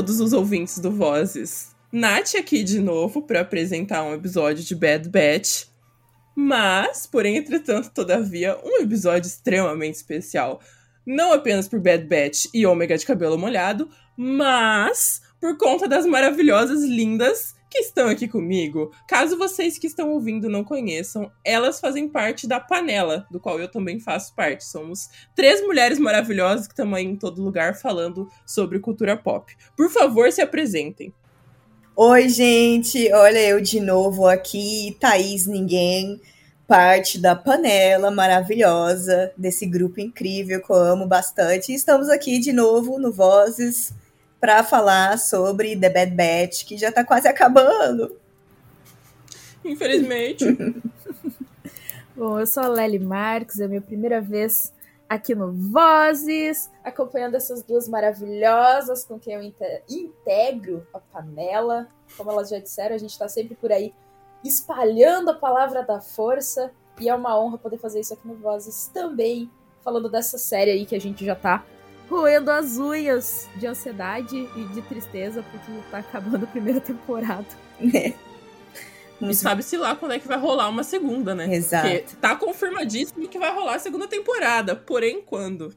Todos os ouvintes do Vozes. Nath aqui de novo para apresentar um episódio de Bad Batch. Mas, porém, entretanto, todavia, um episódio extremamente especial. Não apenas por Bad Batch e Ômega de cabelo molhado, mas por conta das maravilhosas lindas que estão aqui comigo. Caso vocês que estão ouvindo não conheçam, elas fazem parte da panela, do qual eu também faço parte. Somos três mulheres maravilhosas que estão aí em todo lugar falando sobre cultura pop. Por favor, se apresentem. Oi, gente! Olha eu de novo aqui, Thaís Ninguém, parte da panela maravilhosa desse grupo incrível que eu amo bastante. Estamos aqui de novo no Vozes para falar sobre The Bad Batch, que já tá quase acabando. Infelizmente. Bom, eu sou a Lely Marques, é a minha primeira vez aqui no Vozes, acompanhando essas duas maravilhosas com quem eu inte- integro a panela. Como elas já disseram, a gente tá sempre por aí espalhando a palavra da força e é uma honra poder fazer isso aqui no Vozes também, falando dessa série aí que a gente já tá roendo as unhas de ansiedade e de tristeza porque tá acabando a primeira temporada. E sabe-se lá quando é que vai rolar uma segunda, né? Exato. Porque tá confirmadíssimo que vai rolar a segunda temporada. Porém, quando?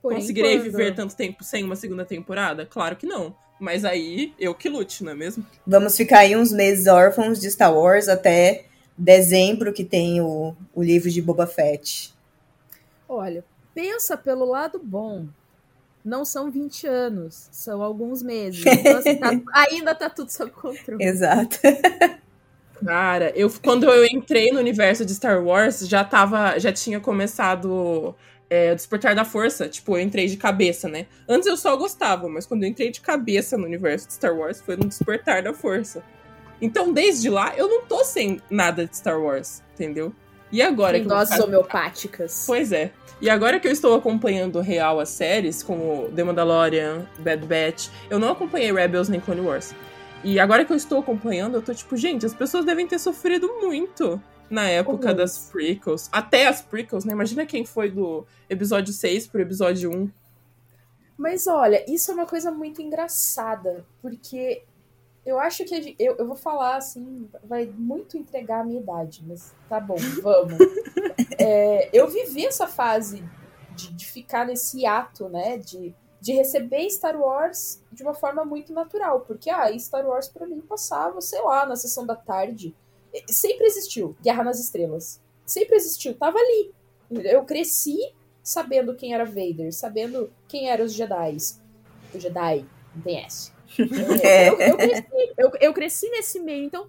Porém, Conseguirei quando? viver tanto tempo sem uma segunda temporada? Claro que não. Mas aí, eu que lute, não é mesmo? Vamos ficar aí uns meses órfãos de Star Wars até dezembro, que tem o, o livro de Boba Fett. Olha, pensa pelo lado bom. Não são 20 anos, são alguns meses. Então, assim, tá- ainda tá tudo sob controle. Exato. Cara, eu, quando eu entrei no universo de Star Wars, já tava. Já tinha começado é, o Despertar da Força. Tipo, eu entrei de cabeça, né? Antes eu só gostava, mas quando eu entrei de cabeça no universo de Star Wars, foi no Despertar da Força. Então, desde lá, eu não tô sem nada de Star Wars, entendeu? E agora que eu ficar- homeopáticas. Pois é. E agora que eu estou acompanhando real as séries, como The Mandalorian, Bad Batch, eu não acompanhei Rebels nem Clone Wars. E agora que eu estou acompanhando, eu tô tipo, gente, as pessoas devem ter sofrido muito na época das prequels. Até as prequels, né? Imagina quem foi do episódio 6 pro episódio 1. Mas olha, isso é uma coisa muito engraçada, porque eu acho que eu, eu vou falar assim, vai muito entregar a minha idade, mas tá bom, vamos. É, eu vivi essa fase de, de ficar nesse ato, né, de, de receber Star Wars de uma forma muito natural, porque ah, Star Wars pra mim passava, sei lá, na sessão da tarde. Sempre existiu Guerra nas Estrelas. Sempre existiu, tava ali. Eu cresci sabendo quem era Vader, sabendo quem eram os Jedi. O Jedi, não tem S. É, eu, eu cresci, eu, eu cresci nesse meio, então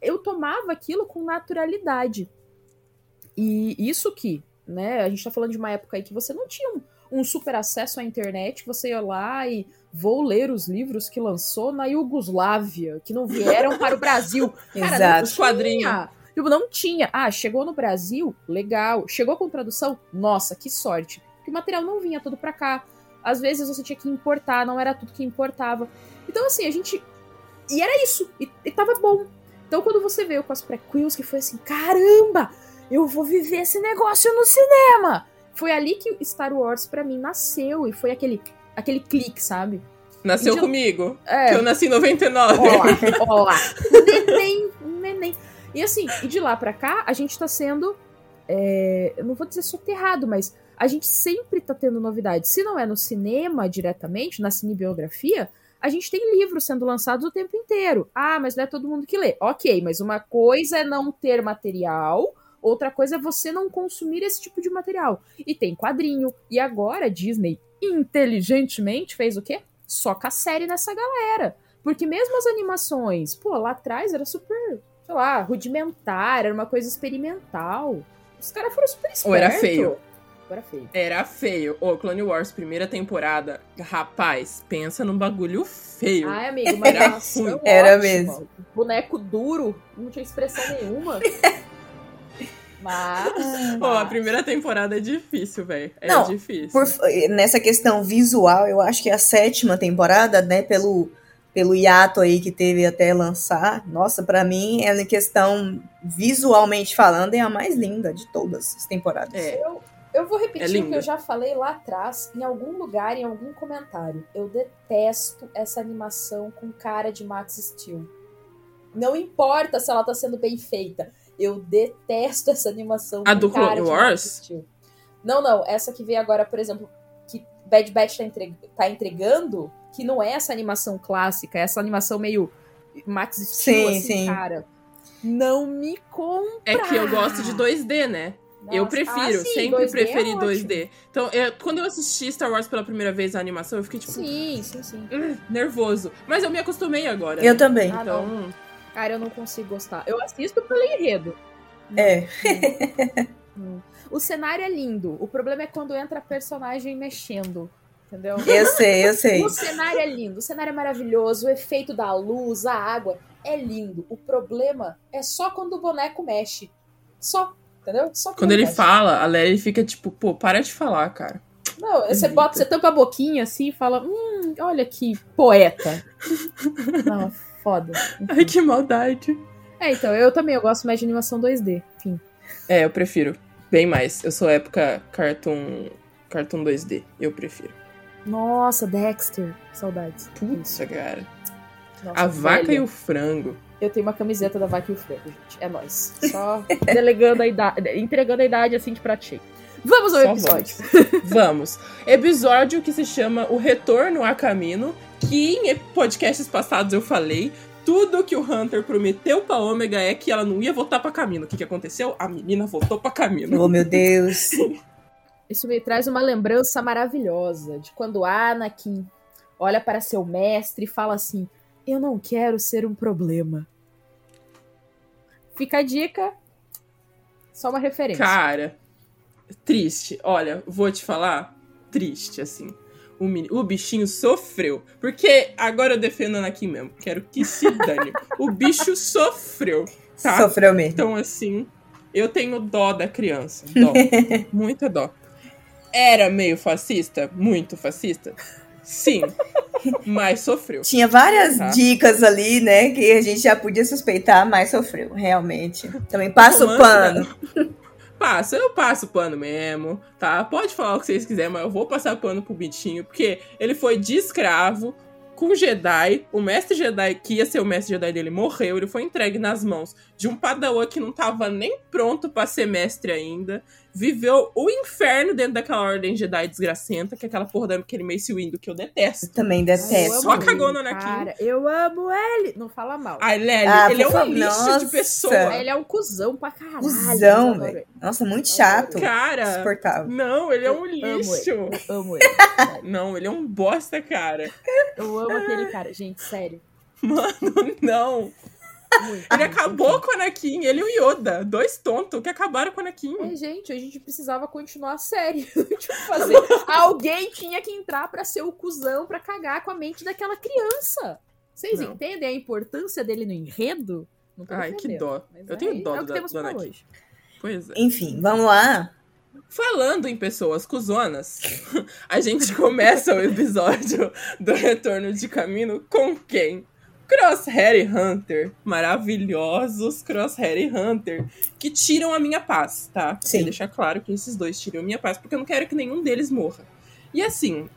eu tomava aquilo com naturalidade. E isso que né? A gente tá falando de uma época aí que você não tinha um, um super acesso à internet, você ia lá e vou ler os livros que lançou na Iugoslávia, que não vieram para o Brasil. Cara, Exato. não Os quadrinhos. tinha. Tipo, não tinha. Ah, chegou no Brasil? Legal. Chegou com tradução? Nossa, que sorte. Porque o material não vinha todo pra cá. Às vezes você tinha que importar, não era tudo que importava. Então, assim, a gente. E era isso. E, e tava bom. Então, quando você veio com as prequels, que foi assim: caramba, eu vou viver esse negócio no cinema. Foi ali que Star Wars pra mim nasceu. E foi aquele, aquele clique, sabe? Nasceu de- comigo. É, Que eu nasci em 99. Ó lá, ó lá. Um neném, um neném. E assim, e de lá pra cá, a gente tá sendo. é, eu não vou dizer soterrado, mas a gente sempre tá tendo novidades. Se não é no cinema diretamente, na cinebiografia, a gente tem livros sendo lançados o tempo inteiro. Ah, mas não é todo mundo que lê. Ok, mas uma coisa é não ter material, outra coisa é você não consumir esse tipo de material. E tem quadrinho. E agora a Disney, inteligentemente, fez o quê? Soca a série nessa galera. Porque mesmo as animações, pô, lá atrás era super, sei lá, rudimentar, era uma coisa experimental. Os caras foram super espertos. Ou era feio. Era feio. Era feio. Ô, Clone Wars, primeira temporada. Rapaz, pensa num bagulho feio. Ai, amigo, mas Era ruim. Era mesmo. Boneco duro, não tinha expressão nenhuma. Mas. Pô, a mas- primeira temporada é difícil, velho. É Não, difícil. Por- nessa questão visual, eu acho que a sétima temporada, né, pelo, pelo hiato aí que teve até lançar, nossa, pra mim, ela em questão visualmente falando, é a mais linda de todas as temporadas. É. Eu, eu vou É repetir o lindo. que eu já falei lá atrás, em algum lugar, em algum comentário. Eu detesto essa animação com cara de Max Steel. Não importa se ela tá sendo bem feita. Eu detesto essa animação A com do cara Clone de Wars? Max Steel. Não, não. Essa que veio agora, por exemplo, que Bad Batch tá, entre- tá entregando, que não é essa animação clássica, é essa animação meio Max Steel, Sim, assim, sim. cara. Não me compra. É que eu gosto de 2D, né? Eu Nossa, prefiro, ah, sim, sempre 2D é preferi ótimo. 2D. Então, eu- quando eu assisti Star Wars pela primeira vez a animação, eu fiquei tipo, Sim, sim, sim. "Hum, nervoso. Mas eu me acostumei agora. Eu né? também. Ah, Então, Cara, eu não consigo gostar. Eu assisto pelo enredo. É. Hum. O cenário é lindo. O problema é quando entra personagem mexendo. Entendeu? Eu sei, eu sei. O cenário é lindo, o cenário é maravilhoso, o efeito da luz, a água é lindo. O problema é só quando o boneco mexe. Só, entendeu? Só quando ele fala, a Leia fica tipo, pô, para de falar, cara. Não, você bota, você tampa a boquinha assim e fala: Hum, olha que poeta. Não, foda. Ai, que maldade. É, então, eu também eu gosto mais de animação 2D. Enfim. É, eu prefiro. Bem mais. Eu sou época cartoon, cartoon 2D. Eu prefiro. Nossa, Dexter. Saudades. Putz, cara. Nossa, A vaca velha. e o frango. Eu tenho uma camiseta da vaca e o frango, gente. É nóis. Só delegando a idade, entregando a idade assim de prato Vamos ao Só episódio. Vamos. Vamos. Episódio que se chama O Retorno a Camino, que em podcasts passados eu falei. Tudo que o Hunter prometeu pra Ômega é que ela não ia voltar pra Camino. O que, que aconteceu? A menina voltou pra Camino. Oh, meu Deus. Isso me traz uma lembrança maravilhosa de quando Anakin olha para seu mestre e fala assim: Eu não quero ser um problema. Fica a dica. Só uma referência. Cara, triste. Olha, vou te falar. Triste, assim. O, meni- o bichinho sofreu. Porque agora eu defendo aqui mesmo. Quero que se dane. o bicho sofreu. Tá? Sofreu mesmo. Então, assim, eu tenho dó da criança. Dó. Muita dó. Era meio fascista? Muito fascista? Sim. Mas sofreu. Tinha várias Tá. dicas ali, né, que a gente já podia suspeitar, mas sofreu, realmente. Também passa o pano. Passa, eu passo pano mesmo, tá? Pode falar o que vocês quiserem, mas eu vou passar pano pro bichinho, porque ele foi de escravo com Jedi. O mestre Jedi, que ia ser o mestre Jedi dele, morreu. Ele foi entregue nas mãos de um padawan que não tava nem pronto pra ser mestre ainda. Viveu o inferno dentro daquela ordem Jedi desgracenta, que é aquela porra daquele Mace Windu que eu detesto. Também Eu detesto. Só cagou ele, no Anakin. Cara, eu amo ele. Não fala mal. Ai, Lely, Ah, ele é um lixo nossa. de pessoa. Ele é um cuzão pra caralho. Cusão, velho. ele. Nossa, muito chato. Cara, Insuportável. não, ele é um Eu amo lixo. Eu amo ele. Não, ele é um bosta, cara. Eu amo aquele cara. Gente, sério. Mano, não. Muito, Ele muito, acabou muito. com o Anakin, ele e o Yoda. Dois tontos que acabaram com o Anakin. É, gente, a gente precisava continuar a série. tipo, fazer. Alguém tinha que entrar pra ser o cuzão pra cagar com a mente daquela criança. Vocês Não. entendem a importância dele no enredo? Ai, que dó. mas Eu é- tenho dó é do, do Anakin. hoje. Pois é. Enfim, vamos lá. Falando em pessoas cuzonas, a gente começa o episódio do Retorno de Caminho com quem? Crosshair e Hunter. Maravilhosos Crosshair e Hunter. Que tiram a minha paz, tá? Sim. Queria deixar claro que esses dois tiram a minha paz, porque eu não quero que nenhum deles morra. E assim,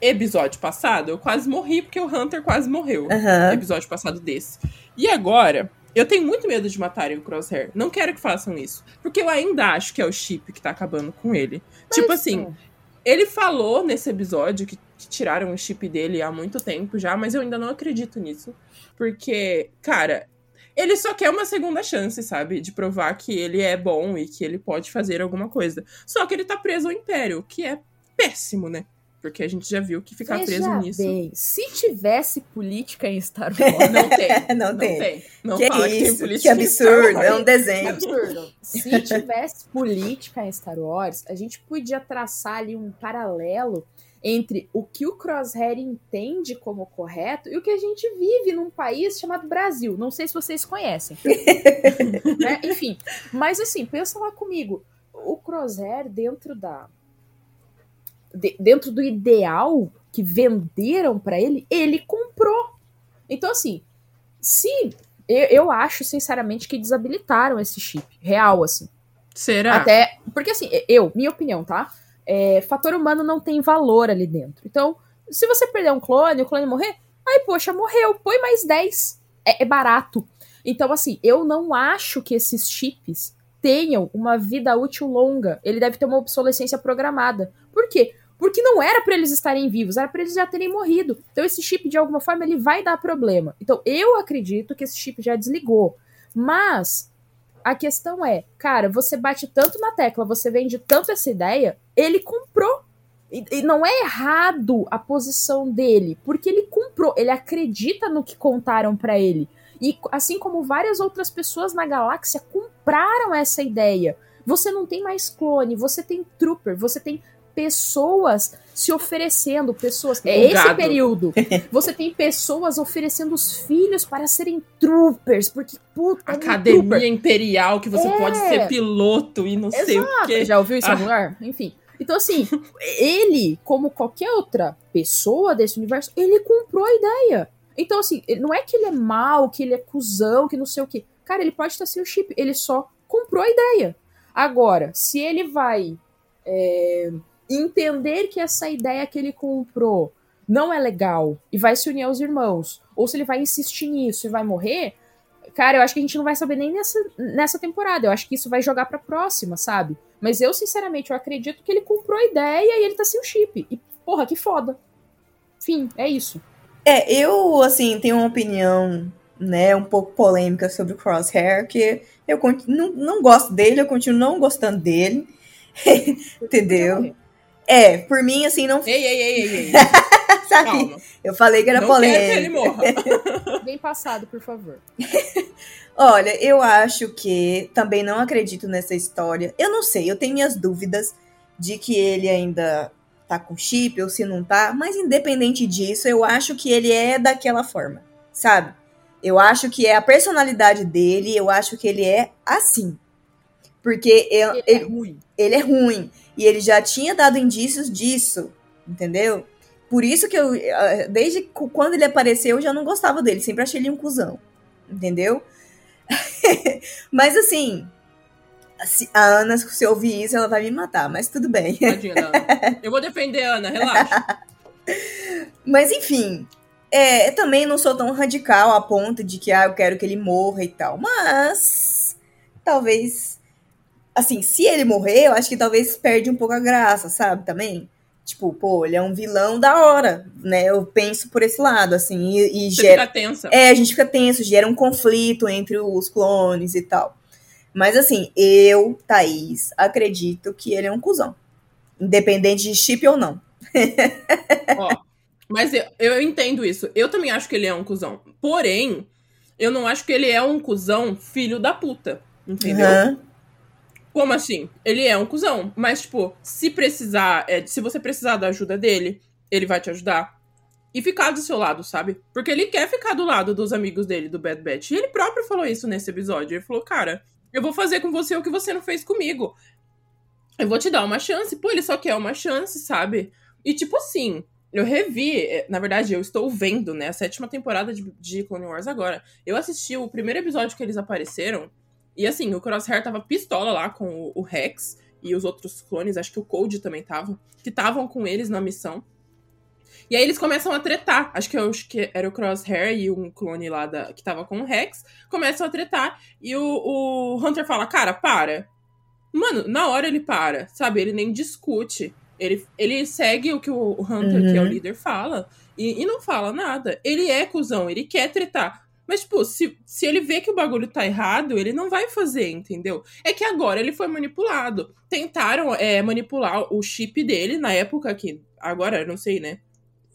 episódio passado, eu quase morri porque o Hunter quase morreu. Aham. Episódio passado desse. E agora, eu tenho muito medo de matarem o Crosshair. Não quero que façam isso. Porque eu ainda acho que é o chip que tá acabando com ele. tipo assim, ele falou nesse episódio que, que tiraram o chip dele há muito tempo já, mas eu ainda não acredito nisso. Porque, cara, ele só quer uma segunda chance, sabe? De provar que ele é bom e que ele pode fazer alguma coisa. Só que ele tá preso ao Império, o que é péssimo, né? Porque a gente já viu que ficar Veja preso nisso. bem, se tivesse política em Star Wars, Não tem. Não Não tem. tem. Não que fala que tem isso? política. Que em Star absurdo. Wars. É um Que desenho. absurdo. Se tivesse política em Star Wars, a gente podia traçar ali um paralelo entre o que o Crosshair entende como correto e o que a gente vive num país chamado Brasil. Não sei se vocês conhecem. Né? Enfim, mas assim, pensa lá comigo. O Crosshair dentro da de- dentro do ideal que venderam pra ele, ele comprou. Então assim, se eu, eu acho sinceramente que desabilitaram esse chip real assim. Será? Até. Porque assim, eu, minha opinião, tá? É, fator humano não tem valor ali dentro. Então, se você perder um clone, o clone morrer, aí, poxa, morreu, põe mais 10. É, é barato. Então, assim, eu não acho que esses chips tenham uma vida útil longa. Ele deve ter uma obsolescência programada. Por quê? Porque não era pra eles estarem vivos, era pra eles já terem morrido. Então, esse chip, de alguma forma, ele vai dar problema. Então, eu acredito que esse chip já desligou. Mas a questão é, cara, você bate tanto na tecla, você vende tanto essa ideia, ele comprou. E, e não é errado a posição dele, porque ele comprou, ele acredita no que contaram pra ele. E assim como várias outras pessoas na galáxia compraram essa ideia. Você não tem mais clone, você tem trooper, você tem pessoas se oferecendo, pessoas. É esse gado. período. Você tem pessoas oferecendo os filhos para serem troopers, porque puta, um Academia trooper. Imperial, que você É. pode ser piloto e não sei o Exato. quê. Já ouviu isso em Ah. algum lugar? Enfim. Então, assim, ele, como qualquer outra pessoa desse universo, ele comprou a ideia. Então, assim, não é que ele é mal, que ele é cuzão, que não sei o quê. Cara, ele pode estar sem o chip, ele só comprou a ideia. Agora, se ele vai é, entender que essa ideia que ele comprou não é legal e vai se unir aos irmãos, ou se ele vai insistir nisso e vai morrer, cara, eu acho que a gente não vai saber nem nessa, nessa temporada. Eu acho que isso vai jogar pra próxima, sabe? Mas eu, sinceramente, eu acredito que ele comprou a ideia e ele tá sem o chip. E, porra, que foda. Fim, é isso. É, eu, assim, tenho uma opinião, né, um pouco polêmica sobre o Crosshair, que eu conti- não, não gosto dele, eu continuo não gostando dele. Entendeu? É, por mim, assim, não. Ei, ei, ei, ei, ei. Sabe? Calma. Eu falei que era não quero que ele polêmica. morra. Bem passado, por favor. Olha, eu acho que também não acredito nessa história. Eu não sei, eu tenho minhas dúvidas de que ele ainda tá com chip ou se não tá, mas independente disso, eu acho que ele é daquela forma, sabe? Eu acho que é a personalidade dele, eu acho que ele é assim. Porque eu- Ele é ele, ruim. ele é ruim. E ele já tinha dado indícios disso, entendeu? Por isso que eu, ah, desde quando ele apareceu, eu já não gostava dele. Sempre achei ele um cuzão, entendeu? mas assim, a Ana, se eu ouvir isso, ela vai me matar, mas tudo bem. Tadinha. Eu vou defender a Ana, relaxa. Mas enfim, é, eu também não sou tão radical a ponto de que ah, eu quero que ele morra e tal. Mas talvez, assim, se ele morrer, eu acho que talvez perde um pouco a graça, sabe? Também. Tipo, pô, ele é um vilão da hora, né? Eu penso por esse lado, assim, e, e Você gera. fica tensa. É, a gente fica tenso, gera um conflito entre os clones e tal. Mas assim, eu, Thaís, acredito que ele é um cuzão. Independente de chip ou não. Ó, mas eu, eu entendo isso. Eu também acho que ele é um cuzão. Porém, eu não acho que ele é um cuzão filho da puta. Entendeu? Aham. Como assim? Ele é um cuzão. Mas, tipo, se precisar, é, se você precisar da ajuda dele, ele vai te ajudar. E ficar do seu lado, sabe? Porque ele quer ficar do lado dos amigos dele, do Bad Batch. E ele próprio falou isso nesse episódio. Ele falou, cara, eu vou fazer com você o que você não fez comigo. Eu vou te dar uma chance. Pô, ele só quer uma chance, sabe? E, tipo assim, eu revi, eh, na verdade, eu estou vendo, né, a sétima temporada de, de Clone Wars agora. Eu assisti o primeiro episódio que eles apareceram, e assim, o Crosshair tava pistola lá com o, o Rex e os outros clones, acho que o Code também tava, que estavam com eles na missão. E aí eles começam a tretar. Acho que, eu, acho que era o Crosshair e um clone lá da, que tava com o Rex. Começam a tretar. E o, o Hunter fala: Cara, para. Mano, na hora ele para, sabe? Ele nem discute. Ele, ele segue o que o Hunter, que é o Uhum. líder, fala. E, e não fala nada. Ele é cuzão, ele quer tretar. Mas, tipo, se, se ele vê que o bagulho tá errado, ele não vai fazer, entendeu? É que agora ele foi manipulado. Tentaram é, manipular o chip dele na época que. Agora, não sei, né?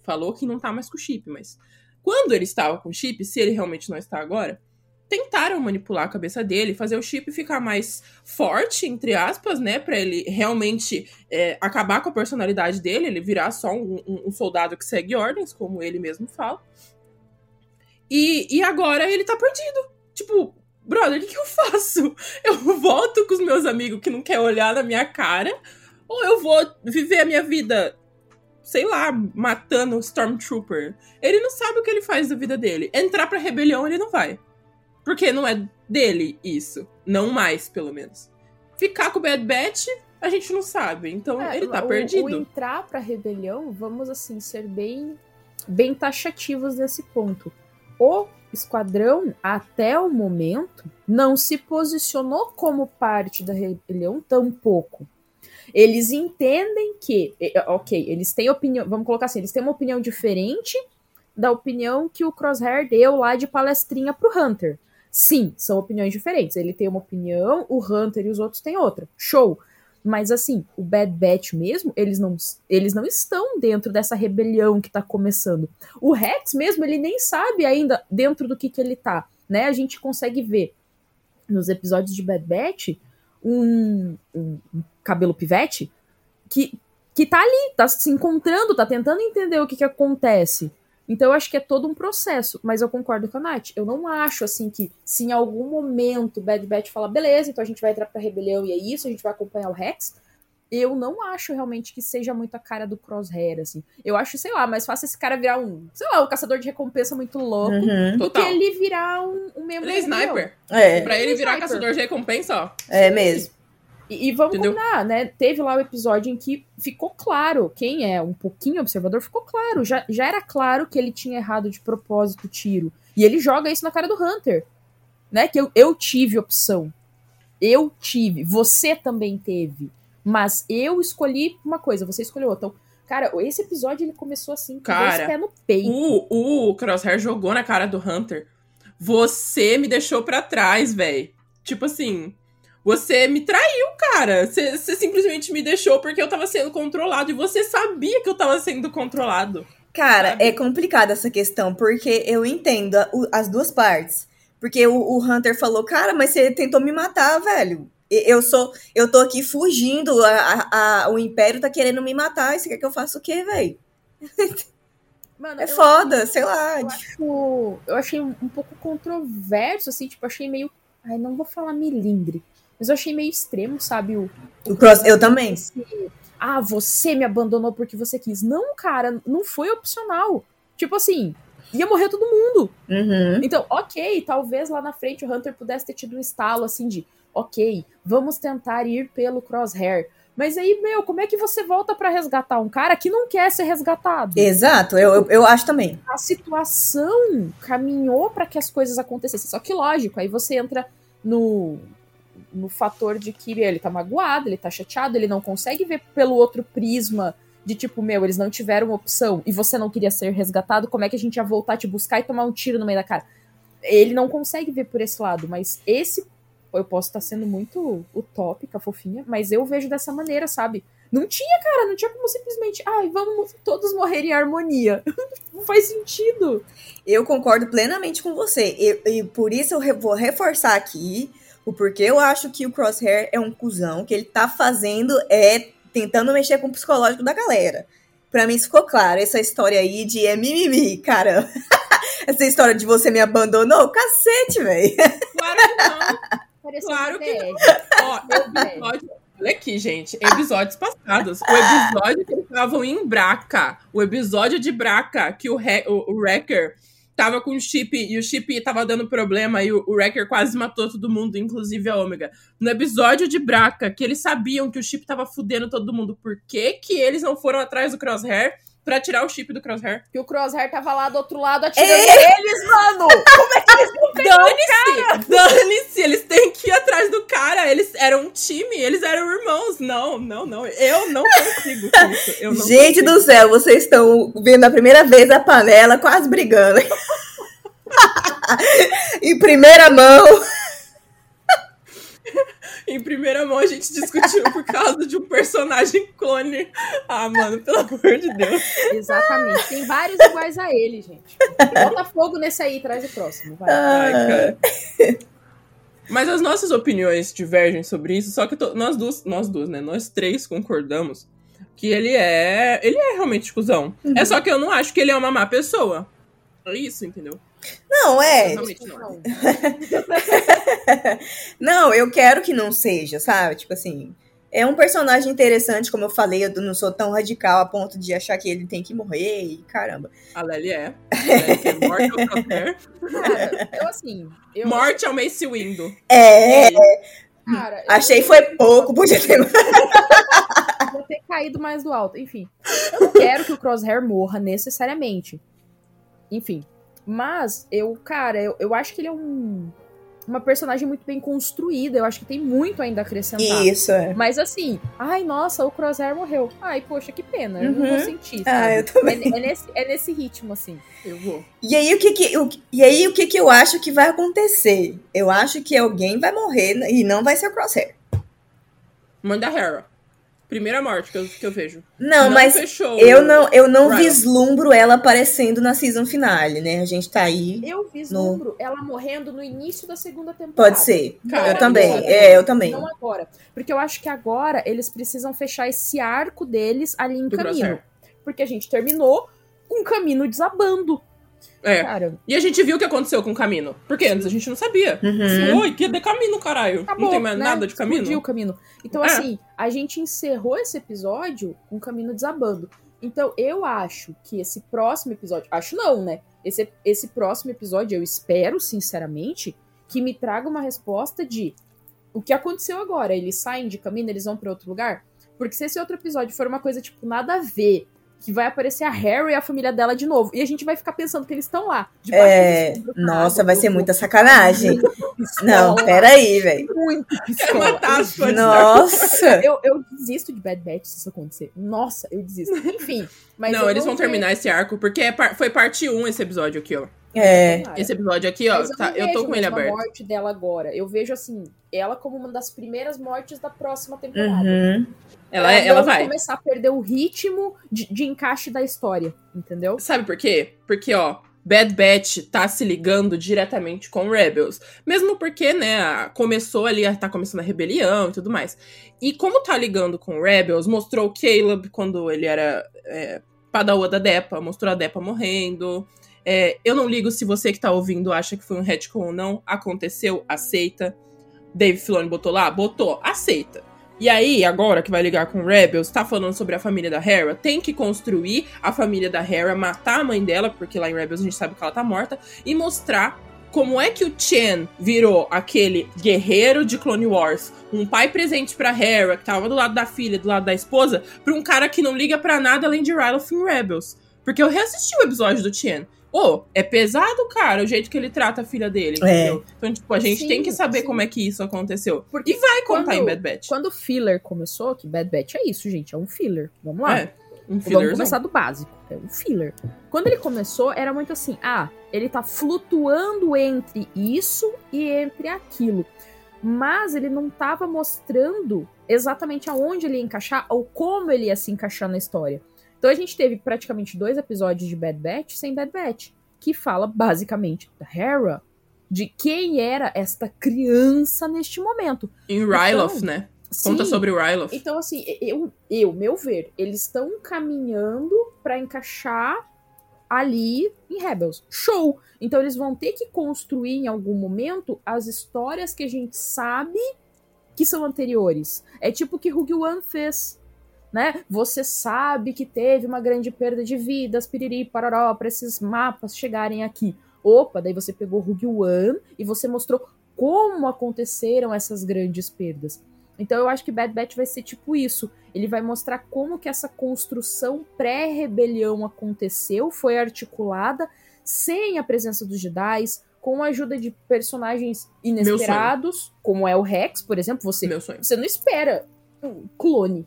Falou que não tá mais com chip, mas. Quando ele estava com chip, se ele realmente não está agora, tentaram manipular a cabeça dele, fazer o chip ficar mais forte, entre aspas, né? Pra ele realmente é, acabar com a personalidade dele, ele virar só um, um- um soldado que segue ordens, como ele mesmo fala. E, e agora ele tá perdido. Tipo, brother, o que, que eu faço? Eu volto com os meus amigos que não quer olhar na minha cara, ou eu vou viver a minha vida, sei lá, matando o Stormtrooper? Ele não sabe o que ele faz da vida dele. Entrar pra rebelião ele não vai. Porque não é dele isso. Não mais, pelo menos. Ficar com o Bad Batch, a gente não sabe. Então É, ele tá o- perdido. O entrar pra rebelião, vamos assim, ser bem, bem taxativos nesse ponto. O esquadrão, até o momento, não se posicionou como parte da rebelião tampouco. Eles entendem que, ok, eles têm opinião, vamos colocar assim, eles têm uma opinião diferente da opinião que o Crosshair deu lá de palestrinha pro Hunter. Sim, são opiniões diferentes. Ele tem uma opinião, o Hunter e os outros têm outra. Show. Mas assim, o Bad Batch mesmo, eles não, eles não estão dentro dessa rebelião que tá começando. O Rex mesmo, ele nem sabe ainda dentro do que que ele tá, né? A gente consegue ver nos episódios de Bad Batch um, um- cabelo pivete que, que tá ali, tá se encontrando, tá tentando entender o que que acontece. Então eu acho que é todo um processo, mas eu concordo com a Nath. Eu não acho assim que se em algum momento o Bad Batch fala, beleza, então a gente vai entrar pra rebelião e é isso, a gente vai acompanhar o Rex. Eu não acho realmente que seja muito a cara do Crosshair, assim. Eu acho, sei lá, mais fácil esse cara virar um, sei lá, um caçador de recompensa muito louco Uhum. do que Total. ele virar um, um membro Ele é sniper. É, Pra ele virar Sniper. caçador de recompensa, ó. é mesmo. E, e vamos Entendeu? combinar, né? Teve lá o episódio em que ficou claro, quem é um pouquinho observador, ficou claro. Já, já era claro que ele tinha errado de propósito o tiro. E ele joga isso na cara do Hunter. Né? Que eu, eu tive opção. Eu tive. Você também teve. Mas eu escolhi uma coisa, você escolheu outra. Então, cara, esse episódio ele começou assim, com Cara, pés no peito. O, o Crosshair jogou na cara do Hunter. Você me deixou pra trás, velho. Tipo assim, você me traiu, cara. Você, você simplesmente me deixou porque eu tava sendo controlado. E você sabia que eu tava sendo controlado. Cara, Sabe? é complicada essa questão, porque eu entendo a- o- as duas partes. Porque o, o Hunter falou, cara, mas você tentou me matar, velho. E- Eu sou, eu tô aqui fugindo, a, a- o Império tá querendo me matar, e você quer que eu faça o quê, velho? Mano, É eu- foda, sei lá. Eu acho. Eu achei um, um pouco controverso, assim, tipo, achei meio. Ai, não vou falar milindre. Mas eu achei meio extremo, sabe? O, O Cross, eu também. esse, ah, você me abandonou porque você quis. Não, cara, não foi opcional. Tipo assim, ia morrer todo mundo. Uhum. Então, ok, talvez lá na frente o Hunter pudesse ter tido um estalo assim de, ok, vamos tentar ir pelo Crosshair. Mas aí, meu, como é que você volta pra resgatar um cara que não quer ser resgatado? Exato, eu, eu, eu acho também. a situação caminhou para que as coisas acontecessem. Só que, lógico, aí você entra no, no fator de que ele tá magoado, ele tá chateado, ele não consegue ver pelo outro prisma de tipo, meu, eles não tiveram opção e você não queria ser resgatado, como é que a gente ia voltar te buscar e tomar um tiro no meio da cara? Ele não consegue ver por esse lado, mas esse eu posso estar sendo muito utópica, fofinha, mas eu vejo dessa maneira, sabe? Não tinha, cara, não tinha como simplesmente, ai, vamos todos morrer em harmonia. não faz sentido. Eu concordo plenamente com você. E, e por isso eu vou reforçar aqui o porquê eu acho que o Crosshair é um cuzão. O que ele tá fazendo é tentando mexer com o psicológico da galera. Pra mim ficou claro. Essa história aí de é mimimi, cara. Essa história de você me abandonou, cacete, velho. Claro que não. Pareceu Claro que bad. Ó, episódio- Olha aqui, gente. Episódios passados. O episódio que eles estavam em Braca. O episódio de Braca, que o, Re- o, o Wrecker tava com o chip e o chip tava dando problema e o, o Wrecker quase matou todo mundo, inclusive a Ômega. No episódio de Braca, que eles sabiam que o chip tava fudendo todo mundo, por que que eles não foram atrás do Crosshair pra tirar o chip do Crosshair? Que o Crosshair tava lá do outro lado atirando eles, mano! Como é que eles não Dane-se! Dane-se! Eles têm que ir atrás do cara. Eles eram um time, eles eram irmãos. Não, não, não. Eu não consigo com isso. Eu não Gente consigo. do céu, vocês estão vendo a primeira vez a panela quase brigando. em primeira mão. Em primeira mão, a gente discutiu por causa de um personagem clone. Ah, mano, pelo amor de Deus. Exatamente. Tem vários iguais a ele, gente. Bota fogo nesse aí, traz o próximo. Vai. Ai, cara. Mas as nossas opiniões divergem sobre isso, só que to- nós duas, nós duas, né? Nós três concordamos que ele é. Ele é realmente cuzão. É só que eu não acho que ele é uma má pessoa. É isso, entendeu? Não, é. Não. Não. Eu quero que não seja, sabe? Tipo assim. É um personagem interessante, como eu falei, eu não sou tão radical a ponto de achar que ele tem que morrer e caramba. A Lely é. É morte ao Crosshair. Cara, eu assim. Eu, Morte ao Mace Windu. É, Cara, eu- achei foi pouco, podia ter. Vou ter caído mais do alto. Enfim, eu não quero que o Crosshair morra necessariamente. Enfim. Mas eu, cara, eu, eu acho que ele é um, uma personagem muito bem construída. Eu acho que tem muito ainda a acrescentar. Isso, é. Mas assim, ai, nossa, o Crosshair morreu. Ai, poxa, que pena. Eu não vou Uhum. sentir. Ah, sabe? eu também. É, é nesse, é nesse ritmo, assim. Eu vou. E aí, o que que, o, e aí, o que que eu acho que vai acontecer? Eu acho que alguém vai morrer e não vai ser o Crosshair. Mãe da Hera. Primeira morte que eu, que eu vejo. Não, mas fechou. eu não, eu não Ryan. vislumbro ela aparecendo na season finale, né? A gente tá aí. Eu vislumbro ela morrendo no início da segunda temporada. Pode ser. Cara, eu também. agora. É, eu também. Não agora. Porque eu acho que agora eles precisam fechar esse arco deles ali em Do caminho. Porque a gente terminou com o caminho desabando. É. Cara, E a gente viu o que aconteceu com o Camino. Porque antes a gente não sabia. Uhum. Oi, que é de Camino, caralho. acabou, não tem mais né? nada de Camino. Explodiu o caminho. Então, É. assim, a gente encerrou esse episódio com o caminho desabando. Então, eu acho que esse próximo episódio. Acho não, né? Esse, esse próximo episódio, eu espero, sinceramente, que me traga uma resposta de o que aconteceu agora. Eles saem de caminho, eles vão pra outro lugar? Porque se esse outro episódio for uma coisa, tipo, nada a ver, que vai aparecer a Harry e a família dela de novo, e a gente vai ficar pensando que eles estão lá. É, nossa, água, vai ser muita sacanagem. Não, peraí, velho. Muito pistola. matar Nossa. Eu, eu desisto de Bad Batch se isso acontecer. Nossa, eu desisto. Enfim. Mas não, eles vão ver- terminar esse arco, porque é par- foi parte 1 esse episódio aqui, ó. É. Esse episódio aqui, ó, eu, tá- eu tô vejo com ele aberto. morte dela agora. Eu vejo, assim, ela como uma das primeiras mortes da próxima temporada. Uhum. Ela, é- ela deve vai. começar a perder o ritmo de, de encaixe da história, entendeu? Sabe por quê? Porque, ó, Bad Batch tá se ligando diretamente com Rebels. Mesmo porque, né, a- começou ali, tá começando a rebelião e tudo mais. E como tá ligando com Rebels, mostrou o Caleb quando ele era é, padawan da Depa, mostrou a Depa morrendo. É, eu não ligo se você que tá ouvindo acha que foi um retcon ou não. Aconteceu, aceita. Dave Filoni botou lá? Botou, aceita. E aí, agora que vai ligar com Rebels, tá falando sobre a família da Hera, tem que construir a família da Hera, matar a mãe dela, porque lá em Rebels a gente sabe que ela tá morta, e mostrar como é que o Chen virou aquele guerreiro de Clone Wars, um pai presente pra Hera, que tava do lado da filha, do lado da esposa, pra um cara que não liga pra nada além de Ryloth em Rebels. Porque eu reassisti o episódio do Chen. Ô, é pesado, cara, o jeito que ele trata a filha dele, É. entendeu? Então, tipo, a gente Sim, tem que saber sim. como é que isso aconteceu. Porque E vai contar quando- em Bad Batch. Quando o filler começou, que Bad Batch é isso, gente, é um filler. Vamos lá. É, um Vamos começar do básico. É um filler. Quando ele começou, era muito assim: ah, ele tá flutuando entre isso e entre aquilo. mas ele não estava mostrando exatamente aonde ele ia encaixar ou como ele ia se encaixar na história. Então a gente teve praticamente dois episódios de Bad Batch sem Bad Batch, que fala basicamente da Hera, de quem era esta criança neste momento. Em Ryloth, Então, né? Conta Sim. sobre Ryloth. Então, assim, eu, eu meu ver, eles estão caminhando pra encaixar ali em Rebels. Show! Então, eles vão ter que construir em algum momento as histórias que a gente sabe que são anteriores. É tipo o que Rogue One fez. Né? Você sabe que teve uma grande perda de vidas, piriri, pararó, pra esses mapas chegarem aqui. Opa, daí você pegou Rogue One e você mostrou como aconteceram essas grandes perdas. Então eu acho que Bad Batch vai ser tipo isso. Ele vai mostrar como que essa construção pré-rebelião aconteceu, foi articulada sem a presença dos Jedi, com a ajuda de personagens inesperados, como é o Rex, por exemplo. Você, Meu sonho. você não espera um clone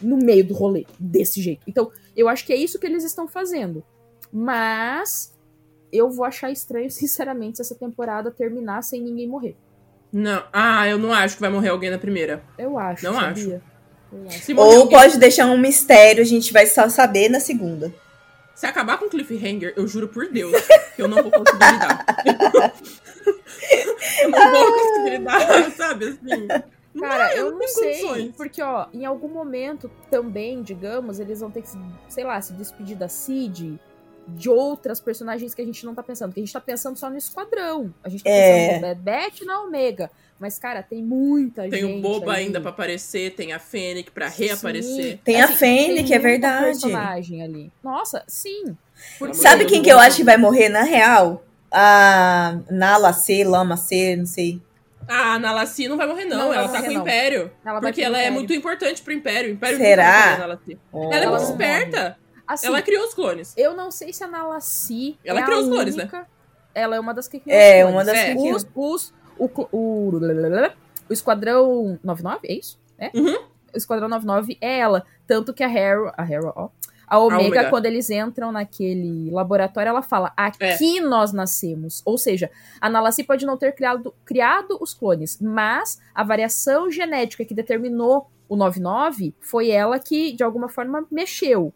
no meio do rolê desse jeito. Então eu acho que é isso que eles estão fazendo. Mas eu vou achar estranho, sinceramente, se essa temporada terminar sem ninguém morrer. Não. Ah, eu não acho que vai morrer alguém na primeira. Eu acho. Não sabia? Eu acho. Ou alguém- pode deixar um mistério, a gente vai só saber na segunda. Se acabar com cliffhanger, eu juro por Deus que eu não vou conseguir lidar. eu não vou conseguir lidar, sabe? Assim. Cara, eu não tem sei, condições. porque, ó, em algum momento também, digamos, eles vão ter que, se- sei lá, se despedir da Cid, de outras personagens que a gente não tá pensando, porque a gente tá pensando só no Esquadrão. A gente tá É. pensando no e na Omega. Mas, cara, tem muita Tem gente. o Boba ali. ainda pra aparecer, tem a Fennec pra reaparecer. Sim. Tem a Assim, Fennec, tem é verdade. personagem ali. Nossa, sim. Porque- Sabe Eu quem não que eu acho que vai morrer na real? A Nala C, Lama C, não sei. Ah, a Nalassi não vai morrer, não. Não ela tá morrer, com o. Império. Ela porque ela é Império. muito importante pro Império. O Império Será? Nalassi. Ela é Ela muito esperta. Assim, Ela criou os clones. Eu não sei se a Nalassi Ela é criou a os clones, né? única. Ela é uma das que criou É, os clones. uma das É. que criou. Os, os, o, o, o Esquadrão 99, é isso? É? Uhum. O Esquadrão 99 é ela. Tanto que a Hera, a Hera, ó. A Omega, Omega. quando eles entram naquele laboratório, ela fala: É. aqui nós nascemos. Ou seja, a Nalassi pode não ter criado, criado os clones, mas a variação genética que determinou o 99 foi ela que, de alguma forma, mexeu.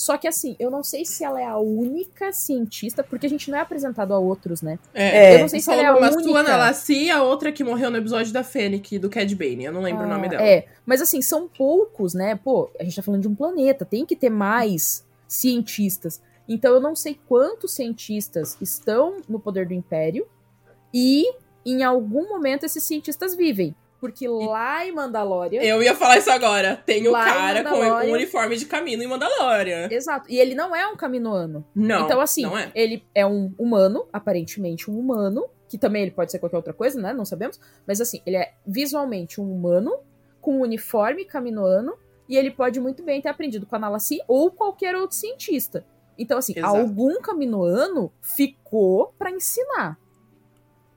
Só que assim, eu não sei se ela é a única cientista, porque a gente não é apresentado a outros, né? É. Eu não sei se ela é a única. sua Nalassi e a outra que morreu no episódio da Fennec, do Cad Bane. Eu não lembro o nome Ah, dela. É, mas assim, são poucos, né? Pô, a gente tá falando de um planeta, tem que ter mais cientistas. Então eu não sei quantos cientistas estão no poder do Império e em algum momento esses cientistas vivem. Porque lá em Mandalorian. Eu ia falar isso agora. Tem em cara com um uniforme de caminho em Mandalorian. Exato. E ele não é um caminoano. Não. então, assim, Não é. ele é um humano, aparentemente um humano, que também ele pode ser qualquer outra coisa, né? Não sabemos. Mas assim, ele é visualmente um humano, com um uniforme caminoano, e ele pode muito bem ter aprendido com a Nalassi ou qualquer outro cientista. Então, assim, Exato. algum caminoano ficou pra ensinar.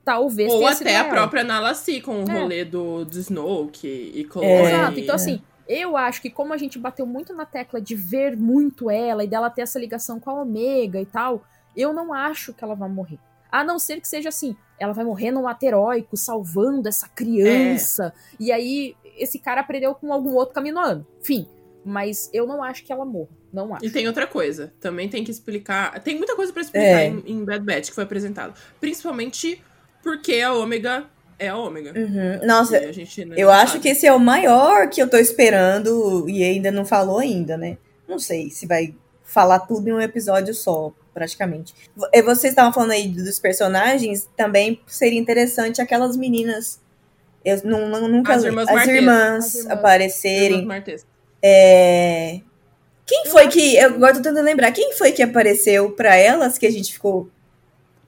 Talvez Ou tenha sido até a própria Nalassi com o É. rolê do, do Snoke e Clone. Exato. Então, É. assim, eu acho que como a gente bateu muito na tecla de ver muito ela e dela ter essa ligação com a Omega e tal, eu não acho que ela vai morrer. A não ser que seja assim, ela vai morrer num ato heróico, salvando essa criança. E aí, esse cara aprendeu com algum outro caminoano. Enfim. Mas eu não acho que ela morra. Não acho. E tem outra coisa, também tem que explicar. Tem muita coisa pra explicar É. em, em Bad Batch que foi apresentado. Principalmente porque a Ômega é a Ômega. Uhum. Nossa, a gente não eu acho sabe. que esse é o maior que eu tô esperando e ainda não falou ainda, né? Não sei se vai falar tudo em um episódio só, praticamente. Vo- e Vocês estavam falando aí dos personagens, também seria interessante aquelas meninas. Eu não, não- nunca As li- irmãs as irmãs As irmãs. aparecerem. Irmãs. É, Quem Eu foi que. Eu agora tô tentando lembrar. Quem foi que apareceu pra elas que a gente ficou.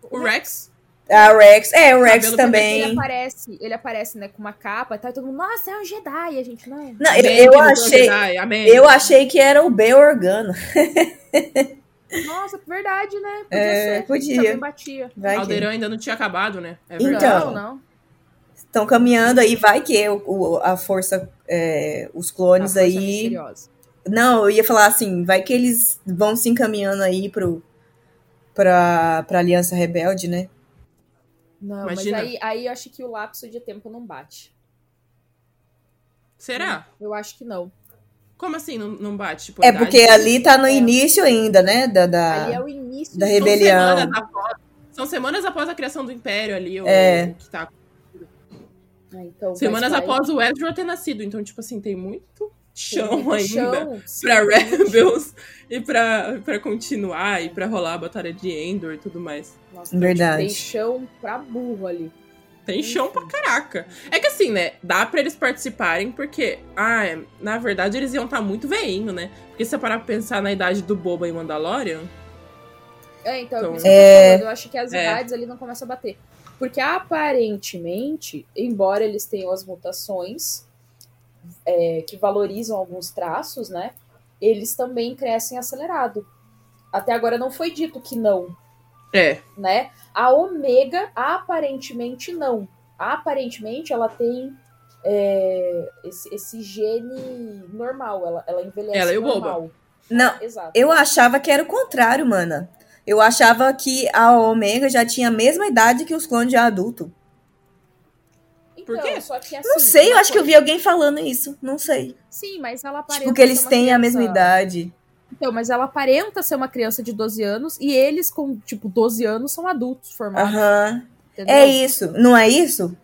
O Rex. A Rex. É, o Rex Cabelo Ele também. aparece, ele aparece, né, com uma capa e tal, e todo mundo, nossa, é um Jedi, a gente não é. Não, eu, eu achei. Jedi. Eu achei que era o B Organo. Nossa, verdade, né? Podia É, ser. podia. Também batia. Vai que- Aldeirão ainda não tinha acabado, né? É Então. verdade. Não, não. Estão caminhando aí, vai que o, o- a força, é, os clones força aí. misteriosa. Não, eu ia falar assim, vai que eles vão se encaminhando aí pro, pra, pra Aliança Rebelde, né? Não, Imagina. mas aí, aí eu acho que o lapso de tempo não bate. Será? Eu acho que não. Como assim não, não bate? Tipo, É idade? porque ali tá no É. início ainda, né? Da, da- Ali é o início da de- São rebelião. semanas após- São semanas após a criação do Império ali, o, É. o que tá. Ah, então, Semanas após o Ezra ter nascido. Então, tipo assim, tem muito chão muito ainda muito chão. Rebels e pra, pra continuar e pra rolar a batalha de Endor e tudo mais. Nossa, tem- Verdade. Tem chão pra burro ali. Tem chão pra caraca. É que assim, né? Dá pra eles participarem porque, ah, é, na verdade eles iam estar muito veinho, né? Porque se você parar pra pensar na idade do Boba em Mandalorian, É, então, Então- É. falando, eu acho que as É. idades ali não começam a bater. Porque aparentemente, embora eles tenham as mutações é, que valorizam alguns traços, né? Eles também crescem acelerado. Até agora não foi dito que não, é. né? A Ômega, aparentemente, não. Aparentemente, ela tem é, esse, esse gene normal. Ela, ela envelhece Ela o normal. Não, Exato. eu achava que era o contrário, mana. Eu achava que a Omega já tinha a mesma idade que os clones de adulto. Então, Por quê? só que assim. Não sei, eu acho que eu vi alguém falando isso. Não sei. Sim, mas ela aparenta. Tipo, que eles ser uma têm a criança- mesma idade. Então, mas ela aparenta ser uma criança de 12 anos e eles, com, tipo, 12 anos, são adultos formados. Aham. entendeu? É isso. Não é isso?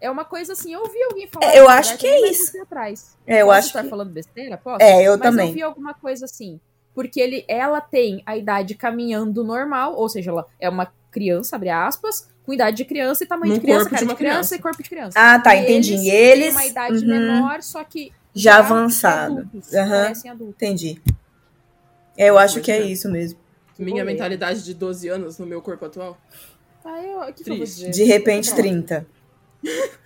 É uma coisa assim, eu ouvi alguém falar. É, eu acho né, que é mas isso. atrás. É, eu Posso acho estar que. falando besteira? Posso? É, eu mas também. eu vi alguma coisa assim. Porque ele, ela tem a idade caminhando normal, ou seja, ela é uma criança, abre aspas, com idade de criança e tamanho No de criança, corpo de cara de, uma criança, criança. e corpo de criança. Ah, tá, E entendi. Eles, eles. têm uma idade uhum, menor, só que já avançado. adultos, adultos. Entendi. É, eu acho que é ser. isso mesmo. Minha mentalidade de 12 anos no meu corpo atual. Ah, eu, que, que eu vou Triste. De repente, Pronto. 30.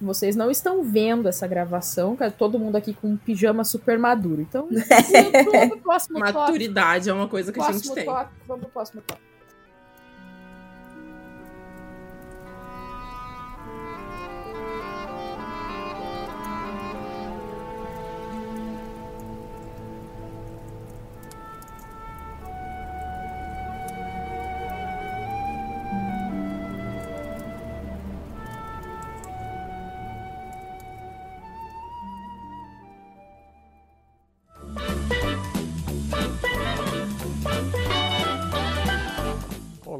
Vocês não estão vendo essa gravação, cara. Todo mundo aqui com um pijama super maduro. Então, vamos pro próximo tópico. Maturidade é uma coisa que a gente Próximo tem. tópico. Vamos pro próximo tópico.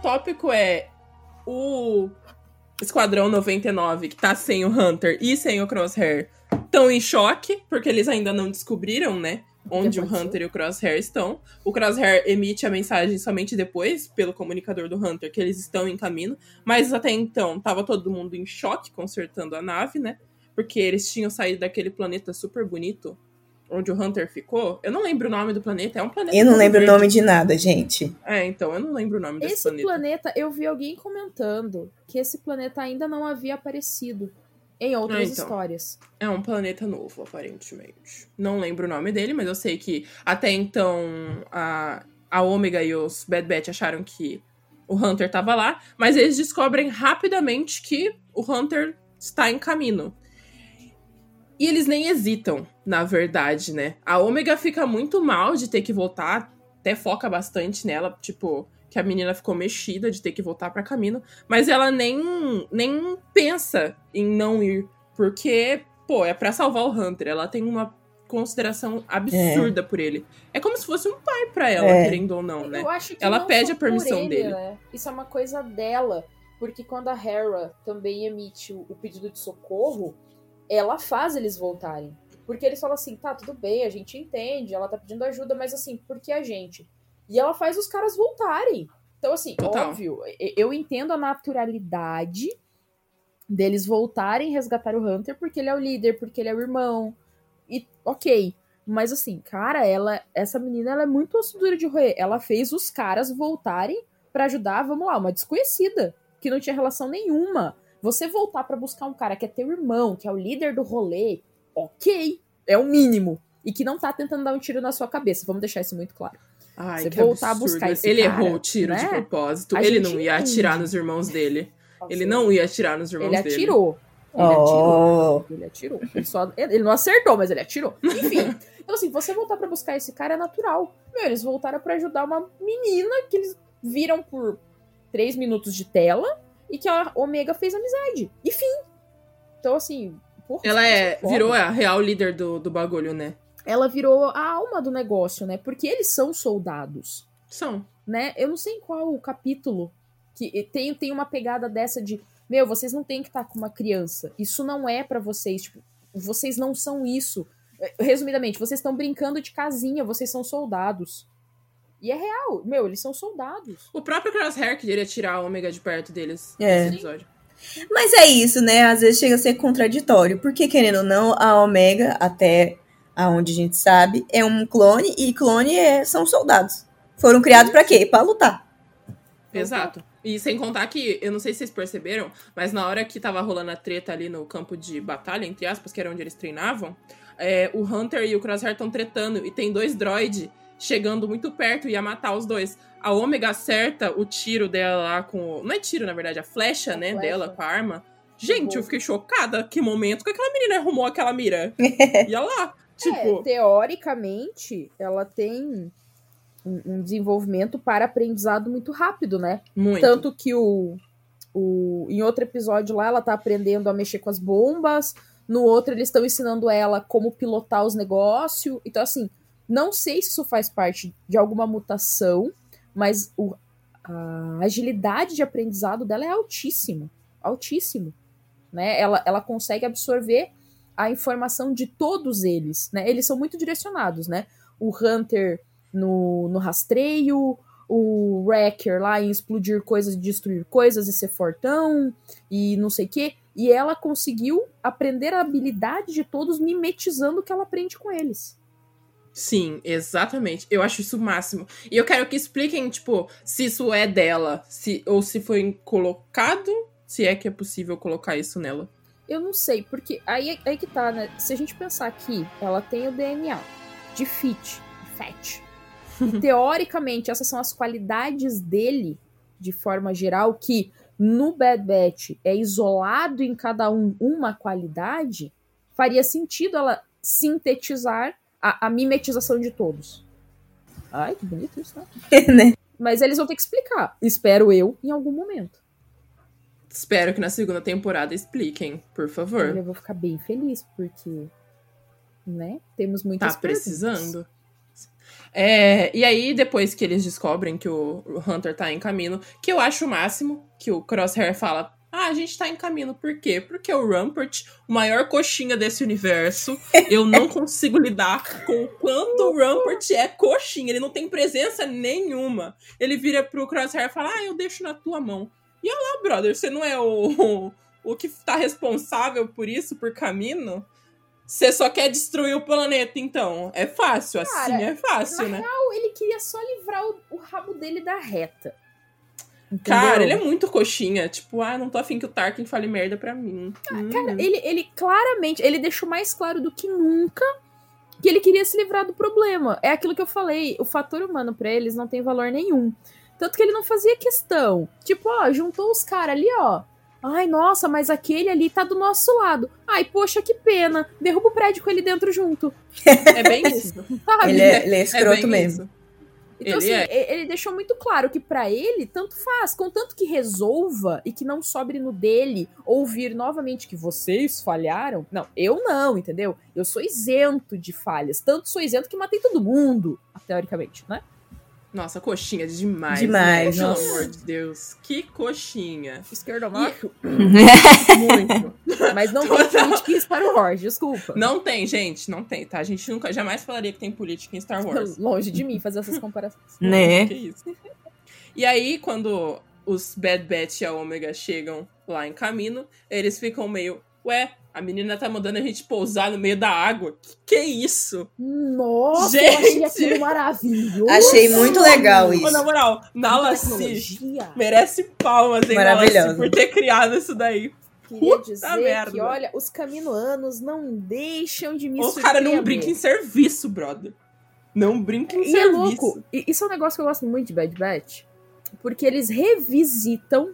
Tópico é o Esquadrão 99, que tá sem o Hunter e sem o Crosshair, estão em choque, porque eles ainda não descobriram, né? Onde o? Hunter e o Crosshair estão. O Crosshair emite a mensagem somente depois, pelo comunicador do Hunter, que eles estão em caminho. Mas até então, tava todo mundo em choque, consertando a nave, né? Porque eles tinham saído daquele planeta super bonito, onde o Hunter ficou. Eu não lembro o nome do planeta, é um planeta. Eu não lembro o verde. nome de nada, gente. É, então, eu não lembro o nome desse Esse planeta. planeta, eu vi alguém comentando que esse planeta ainda não havia aparecido em outras Ah, então. histórias. É um planeta novo, aparentemente. Não lembro o nome dele, mas eu sei que até então a, a Ômega e os Bad Batch acharam que o Hunter tava lá, mas eles descobrem rapidamente que o Hunter está em caminho. E eles nem hesitam, na verdade, né? A Ômega fica muito mal de ter que voltar, até foca bastante nela, tipo, que a menina ficou mexida de ter que voltar pra caminho, mas ela nem, nem pensa em não ir, porque, pô, é pra salvar o Hunter. Ela tem uma consideração absurda por ele. É como se fosse um pai pra ela, É. querendo ou não, né? Eu acho que Ela não pede a permissão ele, dele. né? Isso é uma coisa dela. Porque quando a Hera também emite o pedido de socorro, ela faz eles voltarem. Porque eles falam assim, tá, tudo bem, a gente entende, ela tá pedindo ajuda, mas assim, por que a gente? E ela faz os caras voltarem. Então, assim, Total. óbvio, eu entendo a naturalidade deles voltarem e resgatar o Hunter, porque ele é o líder, porque ele é o irmão. E ok. Mas assim, cara, ela, essa menina ela é muito duro de roer. Ela fez os caras voltarem pra ajudar, vamos lá, uma desconhecida, que não tinha relação nenhuma. Você voltar pra buscar um cara que é teu irmão, que é o líder do rolê, ok, é o mínimo. E que não tá tentando dar um tiro na sua cabeça, vamos deixar isso muito claro. Ai, Você que voltar a absurdo. buscar esse Ele cara, errou o tiro de né? propósito. A Ele não ia entende. atirar nos irmãos dele. Ele não ia atirar nos irmãos Ele dele. atirou. Ele atirou. Oh, Ele atirou. Ele, só, ele não acertou, mas ele atirou. Enfim. Então, assim, você voltar pra buscar esse cara é natural. Meu, eles voltaram pra ajudar uma menina que eles viram por três minutos de tela e que a Omega fez amizade. E fim. Então, assim. porra, Ela é, foda. virou a real líder do, do bagulho, né? Ela virou a alma do negócio, né? Porque eles são soldados São. né? Eu não sei em qual capítulo que tem, tem uma pegada dessa de, meu, vocês não têm que estar com uma criança. Isso não é pra vocês, tipo, vocês não são isso. Resumidamente, vocês estão brincando de casinha, vocês são soldados. E é real, meu, eles são soldados. O próprio Crosshair queria tirar a Ômega de perto deles É. nesse episódio. Mas é isso, né? Às vezes chega a ser contraditório. Porque, querendo ou não, a Omega, até aonde a gente sabe, é um clone e clone é- são soldados. Foram criados pra quê? Pra lutar. Exato. E sem contar que, eu não sei se vocês perceberam, mas na hora que tava rolando a treta ali no campo de batalha, entre aspas, que era onde eles treinavam, é, o Hunter e o Crosshair estão tretando e tem dois droid chegando muito perto e ia matar os dois. A Ômega acerta o tiro dela lá com. Não é tiro, na verdade, a flecha, A né, flecha. dela com a arma. Gente, eu fiquei chocada. Que momento que aquela menina arrumou aquela mira. Ia lá. Tipo, É, teoricamente, ela tem um, um desenvolvimento para aprendizado muito rápido, né? muito. Tanto que o, o. Em outro episódio lá, ela tá aprendendo a mexer com as bombas. No outro, eles estão ensinando ela como pilotar os negócios. Então, assim, não sei se isso faz parte de alguma mutação, mas o, a agilidade de aprendizado dela é altíssima. Altíssimo. Né? Ela, ela consegue absorver a informação de todos eles. Né? Eles são muito direcionados, né? O Hunter no, no rastreio, o Wrecker lá em explodir coisas, destruir coisas e ser fortão e não sei o quê. E ela conseguiu aprender a habilidade de todos mimetizando o que ela aprende com eles. Sim, exatamente. Eu acho isso o máximo. E eu quero que expliquem, tipo, se isso é dela, se ou se foi colocado, se é que é possível colocar isso nela. Eu não sei, porque aí, aí que tá, né? Se a gente pensar que ela tem o DNA de Fit, Fat, e teoricamente essas são as qualidades dele, de forma geral, que no Bad Batch é isolado em cada um uma qualidade, faria sentido ela sintetizar a, a mimetização de todos. Ai, que bonito isso, né? né? Mas eles vão ter que explicar, espero eu, em algum momento. Espero que na segunda temporada expliquem, por favor. Eu vou ficar bem feliz, porque, né, temos muitas Tá perguntas. precisando. É, e aí, depois que eles descobrem que o o Hunter tá em caminho, que eu acho o máximo, que o Crosshair fala: Ah, a gente tá em caminho. Por quê? Porque o Rampart, o maior coxinha desse universo, eu não consigo lidar com o quanto o Rampart é coxinha. Ele não tem presença nenhuma. Ele vira pro Crosshair e fala: Ah, eu deixo na tua mão. E olha lá, brother, você não é o, o que tá responsável por isso, por caminho? Você só quer destruir o planeta, então. É fácil, assim Cara, é fácil, Na né? real, ele queria só livrar o, o rabo dele da reta. Cara, ele Entendeu? é muito coxinha. Tipo, ah, não tô afim que o Tarkin fale merda pra mim. Hum. Cara, ele, ele claramente, ele deixou mais claro do que nunca que ele queria se livrar do problema. É aquilo que eu falei, o fator humano pra eles não tem valor nenhum. Tanto que ele não fazia questão. Tipo, ó, juntou os caras ali, ó. Ai, nossa, mas aquele ali tá do nosso lado. Ai, poxa, que pena. Derruba o prédio com ele dentro junto. É bem isso. Sabe? Ele é, ele é É escroto bem mesmo. isso. Então, Ele assim, é. ele deixou muito claro que pra ele, tanto faz, contanto que resolva e que não sobre no dele ouvir novamente que vocês falharam. Não, eu não, entendeu? Eu sou isento de falhas. Tanto sou isento que matei todo mundo, teoricamente, né? Nossa, coxinha demais. Demais, né? Pelo nossa. amor de Deus. Que coxinha. Esquerdomacho, Muito. mas não tem política em Star Wars, desculpa. Não tem, gente, não tem, tá? A gente nunca, jamais falaria que tem política em Star Wars. Longe de mim fazer essas comparações. Né? Que isso. E aí, quando os Bad Batch e a Omega chegam lá em caminho, eles ficam meio, ué, A menina tá mandando a gente pousar no meio da água. Que que é isso? Nossa, Gente! eu achei aquilo maravilhoso. Achei muito legal isso. Ô, na moral, Nala Si Tecnologia. merece palmas, hein, Nala Si, Maravilhosa. por ter criado isso daí. Queria Puta dizer merda. que, olha, os caminoanos não deixam de me O cara não brinca em serviço, brother. Não brinca em E é serviço. louco. E isso é um negócio que eu gosto muito de Bad Batch. Porque eles revisitam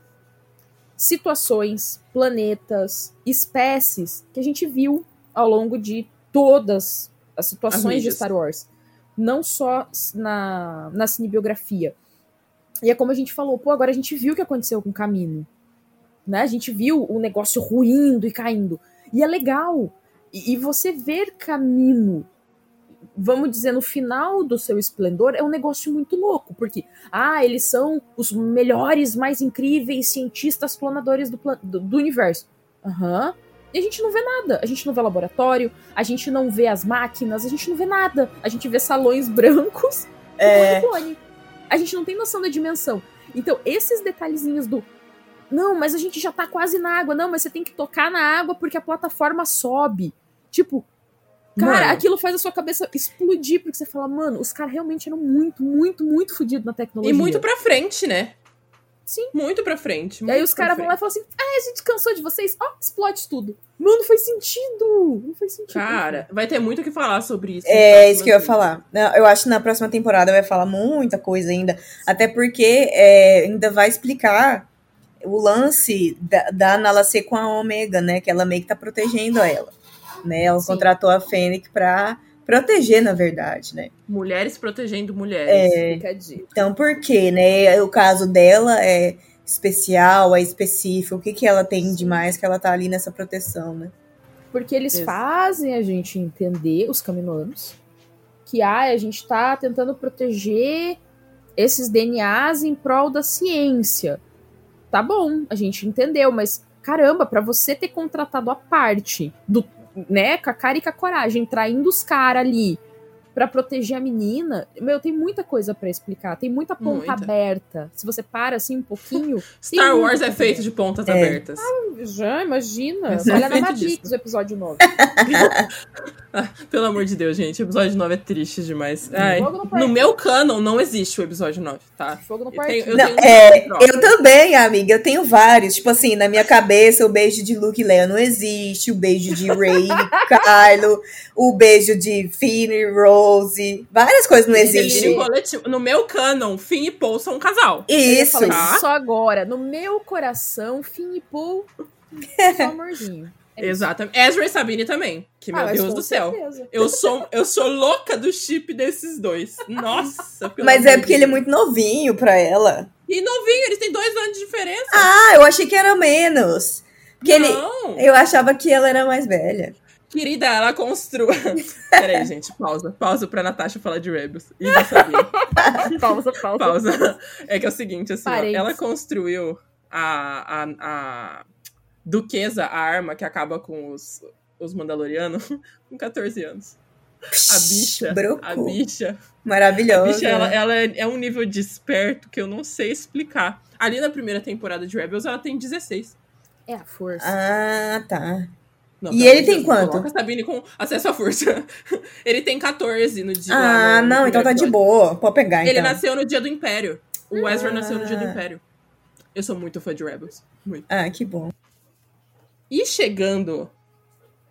situações, planetas, espécies que a gente viu ao longo de todas as situações de mídias. Star Wars. Não só na, na cinebiografia. E é como a gente falou, pô, agora a gente viu o que aconteceu com o Camino. Né? A gente viu o negócio ruindo e caindo. E é legal. E, e você ver Camino vamos dizer, no final do seu esplendor, é um negócio muito louco, porque, ah, eles são os melhores, mais incríveis cientistas clonadores do, plan- do, do universo. Aham. E a gente não vê nada. A gente não vê laboratório, a gente não vê as máquinas, a gente não vê nada. A gente vê salões brancos É. com clone. A gente não tem noção da dimensão. Então, esses detalhezinhos do. Não, mas a gente já tá quase na água. Não, mas você tem que tocar na água porque a plataforma sobe. Tipo, Cara, Mano. aquilo faz a sua cabeça explodir, porque você fala, mano, os caras realmente eram muito, muito, muito fodidos na tecnologia. E muito pra frente, né? Sim. Muito pra frente. E aí muito os caras vão lá e falam assim, ah, a gente cansou de vocês, ó, explode tudo. Mano, não faz sentido. Não faz sentido. Cara, vai ter muito o que falar sobre isso. É isso que eu ia falar. Não, Eu acho que na próxima temporada vai falar muita coisa ainda. Até porque é, ainda vai explicar o lance da, da Nala ser com a Omega, né? Que ela meio que tá protegendo ela. Né? Ela Sim. contratou a Fennec pra proteger, na verdade, né? Mulheres protegendo mulheres. Fica a dica. Então, por quê, né? O caso dela é especial, é específico. O que, que ela tem de mais que ela tá ali nessa proteção, né? Porque eles Ex- fazem a gente entender, os caminoanos, que ah, a gente tá tentando proteger esses DNAs em prol da ciência. Tá bom, a gente entendeu, mas caramba, pra você ter contratado a parte do, né, com a cara e com a coragem, traindo os caras ali pra proteger a menina, meu, tem muita coisa pra explicar, tem muita ponta Muita. aberta. Se você para assim um pouquinho, Star Wars é feito de pontas É. abertas. Já, imagina. É só Olha na feito Matrix, disso. o episódio 9. Pelo amor de Deus, gente. O episódio 9 é triste demais. Ai, no no meu canon não existe o episódio 9, tá? Fogo no Eu tenho- parquinho. eu Não, tenho é, um eu também, amiga. Eu tenho vários. Tipo assim, na minha cabeça, o beijo de Luke e Leia não existe. O beijo de Ray e Kylo. O beijo de Finn e Rose. Várias coisas não existem. No meu canon, Finn e Paul são um casal. Isso. falar Tá. Só agora, no meu coração, Finn e Paul, só amorzinho. É. Exatamente. Ezra e Sabine também. Que, meu Ah, mas Deus do céu. certeza. Eu sou, eu sou louca do chip desses dois. Nossa, pelo Mas é porque ele é muito novinho pra ela. E novinho, eles têm dois anos de diferença. Ah, eu achei que era menos. Porque ele, Não. eu achava que ela era mais velha. Querida, ela construiu. Peraí, gente, pausa. Pausa pra Natasha falar de Rebels. E da Sabine. Pausa, pausa. pausa. É que é o seguinte, assim, ó, ela construiu a, a, a Duquesa, a arma que acaba com os, os Mandalorianos, com 14 anos. A bicha. Broco. A bicha. A Maravilhosa. bicha, ela, ela é, é um nível de esperto que eu não sei explicar. Ali na primeira temporada de Rebels, ela tem 16. É a força. Ah, tá. Não, E ele tem quanto? Coloca a Sabine com acesso à força. ele tem 14 no dia. Ah, no- no não, então tá de boa. Pode pegar, Ele então. nasceu no dia do Império. O Ezra nasceu no dia do Ah. Império. Eu sou muito fã de Rebels. Muito. Ah, que bom. E chegando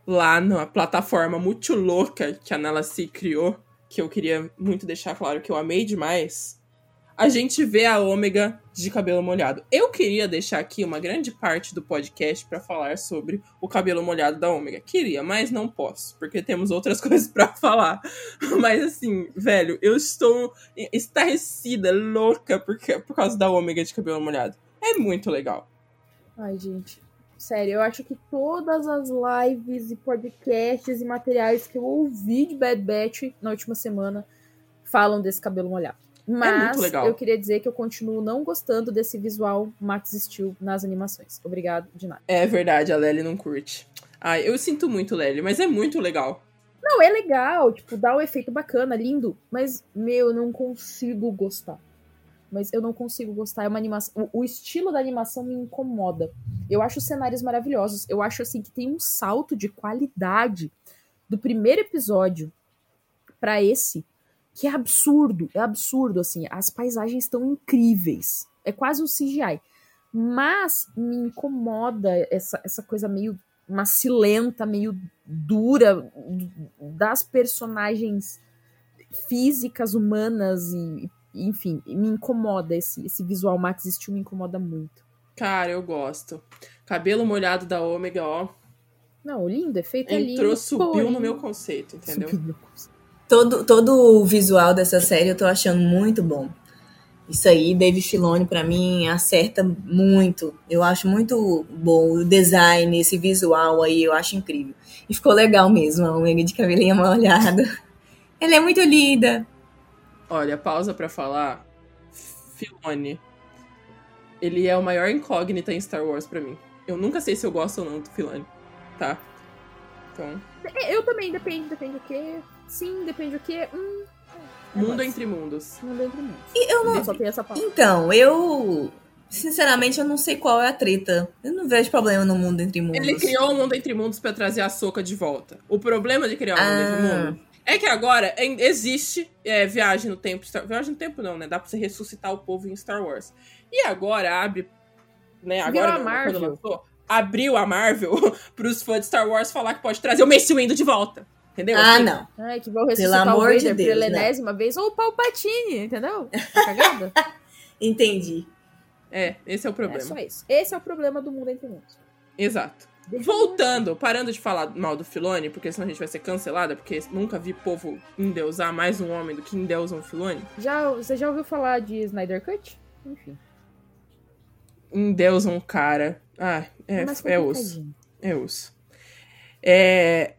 lá na plataforma muito louca que a Nala C criou, que eu queria muito deixar claro que eu amei demais, a gente vê a Ômega de cabelo molhado. Eu queria deixar aqui uma grande parte do podcast pra falar sobre o cabelo molhado da Ômega. Queria, mas não posso, porque temos outras coisas pra falar. Mas assim, velho, eu estou estarrecida, louca por, por causa da Ômega de cabelo molhado. É muito legal. Ai, gente. Sério, eu acho que todas as lives e podcasts e materiais que eu ouvi de Bad Batch na última semana falam desse cabelo molhado. Mas muito legal. eu queria dizer que eu continuo não gostando desse visual Max Steel nas animações. Obrigado, de nada. É verdade, a Lely não curte. Ai, eu sinto muito, Lely, mas é muito legal. Não, é legal, tipo, dá um efeito bacana, lindo, mas, meu, eu não consigo gostar. mas eu não consigo gostar. É uma animação. O, o estilo da animação me incomoda. Eu acho os cenários maravilhosos. Eu acho assim que tem um salto de qualidade do primeiro episódio para esse que é absurdo, é absurdo assim. As paisagens estão incríveis. É quase um CGI. Mas me incomoda essa, essa coisa meio macilenta, meio dura das personagens físicas humanas e, enfim, me incomoda esse, esse visual Max Steel me incomoda muito. Cara, eu gosto. Cabelo molhado da Ômega, ó. Não, lindo, efeito é Entrou, lindo. subiu porém- no meu conceito, entendeu? Subiu no meu conceito. Todo, todo o visual dessa série eu tô achando muito bom. Isso aí, Dave Filoni, pra mim, acerta muito. Eu acho muito bom o design, esse visual aí, eu acho incrível. E ficou legal mesmo, a Omega de cabelinho molhado. Ela é muito linda. Olha, pausa pra falar. Filone. Ele é o maior incógnita em Star Wars pra mim. Eu nunca sei se eu gosto ou não do Filone, tá? Então, É, Eu também, depende, depende do que. Sim, depende do que. Hum, eu mundo gosto. entre mundos. Mundo entre mundos. E eu não. Eu só tenho essa palavra. Então, eu. Sinceramente, eu não sei qual é a treta. Eu não vejo problema no mundo entre mundos. Ele criou o mundo entre mundos pra trazer a soca de volta. O problema de criar o mundo entre Ah. mundos é que agora em- existe é, viagem no tempo. Star- Viagem no tempo não, né? Dá pra você ressuscitar o povo em Star Wars. E agora abre. Né, agora a não, Marvel. lançou, abriu a Marvel pros fãs de Star Wars falar que pode trazer o Mace Windu de volta. Entendeu? Ah, Assim, não. Ai, que vão ressuscitar amor o de Vader Deus, pela né? enésima vez. Ou o Palpatine, entendeu? Tá cagada? Entendi. É, esse é o é problema. só isso. Esse é o problema do mundo entre mundos. Exato. Voltando, parando de falar mal do Filone, porque senão a gente vai ser cancelada, porque nunca vi povo endeusar mais um homem do que endeusam o Filone. Já, você já ouviu falar de Snyder Cut? Enfim. Endeusam um cara. Ah, é, mais é osso. É osso. É...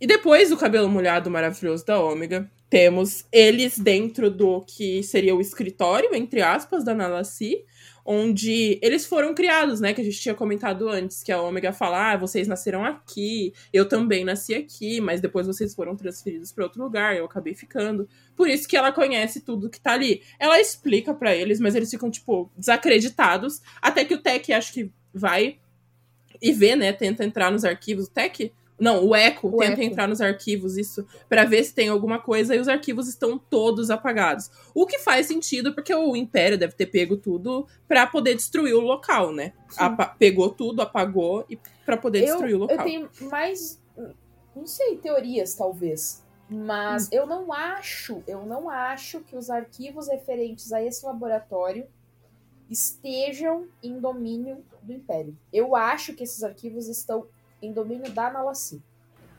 E depois do cabelo molhado maravilhoso da Ômega, temos eles dentro do que seria o escritório, entre aspas, da Nalassi, onde eles foram criados, né? Que a gente tinha comentado antes, que a Ômega fala: ah, vocês nasceram aqui, eu também nasci aqui, mas depois vocês foram transferidos para outro lugar, eu acabei ficando. Por isso que ela conhece tudo que tá ali. Ela explica para eles, mas eles ficam, tipo, desacreditados, até que o Tech acho que vai e vê, né? Tenta entrar nos arquivos. O Tech? Não, o Echo O tenta Echo. entrar nos arquivos, isso, pra ver se tem alguma coisa, e os arquivos estão todos apagados. O que faz sentido, porque o Império deve ter pego tudo pra poder destruir o local, né? Apa- pegou tudo, apagou e para poder Eu, destruir o local. eu tenho mais. Não sei, teorias, talvez. Mas eu não acho, eu não acho que os arquivos referentes a esse laboratório estejam em domínio do Império. Eu acho que esses arquivos estão em domínio da Nalassi.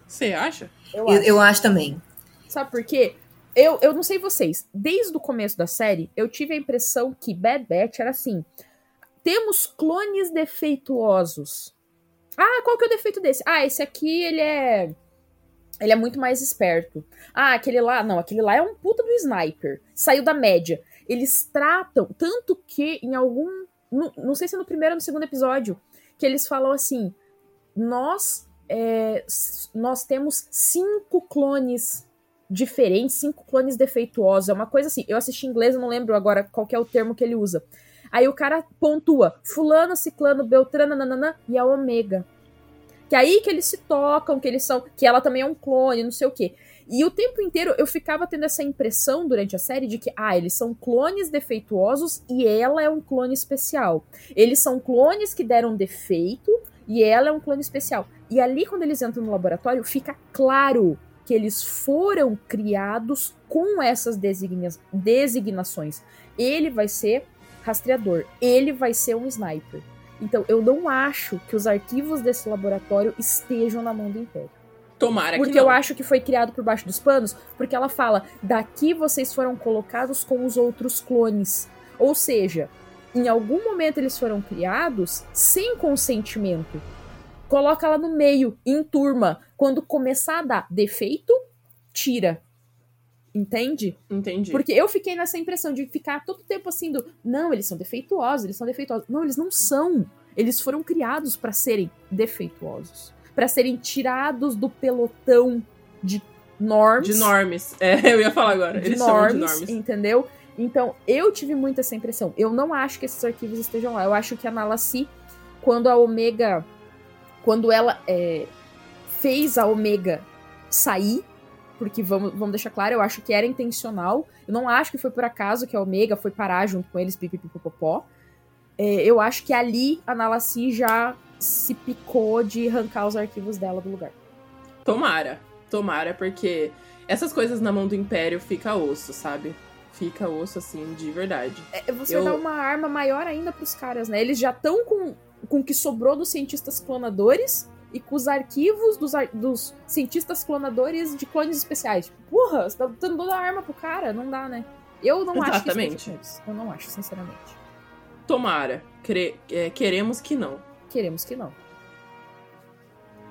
Você acha? Eu, Eu, acho. eu acho também. Sabe por quê? Eu, eu não sei vocês, desde o começo da série, eu tive a impressão que Bad Batch era assim: temos clones defeituosos. Ah, qual que é o defeito desse? Ah, esse aqui ele é. Ele é muito mais esperto. Ah, aquele lá. Não, aquele lá é um puta do sniper. Saiu da média. Eles tratam. Tanto que em algum. Não, não sei se é no primeiro ou no segundo episódio. Que eles falam assim: nós. é, nós temos cinco clones diferentes, cinco clones defeituosos. É uma coisa assim. Eu assisti em inglês, não lembro agora qual é o termo que ele usa. Aí o cara pontua: Fulano, Ciclano, Beltrano, nananã, e a Ômega. Que é aí que eles se tocam, que eles são. Que ela também é um clone, não sei o quê. E o tempo inteiro eu ficava tendo essa impressão durante a série de que, ah, eles são clones defeituosos e ela é um clone especial. Eles são clones que deram defeito e ela é um clone especial. E ali, quando eles entram no laboratório, fica claro que eles foram criados com essas designa designações. Ele vai ser rastreador, ele vai ser um sniper. Então, eu não acho que os arquivos desse laboratório estejam na mão do Império. Tomara Porque que não. eu acho que foi criado por baixo dos panos, porque ela fala: daqui vocês foram colocados com os outros clones. Ou seja, em algum momento eles foram criados sem consentimento. Coloca ela no meio, em turma. Quando começar a dar defeito, tira. Entende? Entendi. Porque eu fiquei nessa impressão de ficar todo tempo assim do, não, eles são defeituosos, eles são defeituosos. Não, eles não são. Eles foram criados para serem defeituosos, Pra serem tirados do pelotão de norms. De normes. É, eu ia falar agora. de Eles de normes. entendeu? Então, eu tive muito essa impressão. Eu não acho que esses arquivos estejam lá. Eu acho que a Nalassi, quando a Omega. Quando ela é, fez a Omega sair, porque vamos, vamos deixar claro, eu acho que era intencional. Eu não acho que foi por acaso que a Omega foi parar junto com eles, pipipipopopó. É, eu acho que ali a Nalassi já se picou de arrancar os arquivos dela do lugar. Tomara, tomara, porque essas coisas na mão do Império fica osso, sabe? Fica osso, assim, de verdade. É, você Eu- dá uma arma maior ainda pros caras, né? Eles já estão com, com o que sobrou dos cientistas clonadores e com os arquivos dos, ar- dos cientistas clonadores de clones especiais. Tipo, porra, você tá dando toda a arma pro cara? Não dá, né? Eu não acho que Exatamente. isso. Eu não acho, sinceramente. Tomara. Cre- é, queremos que não. Queremos que não.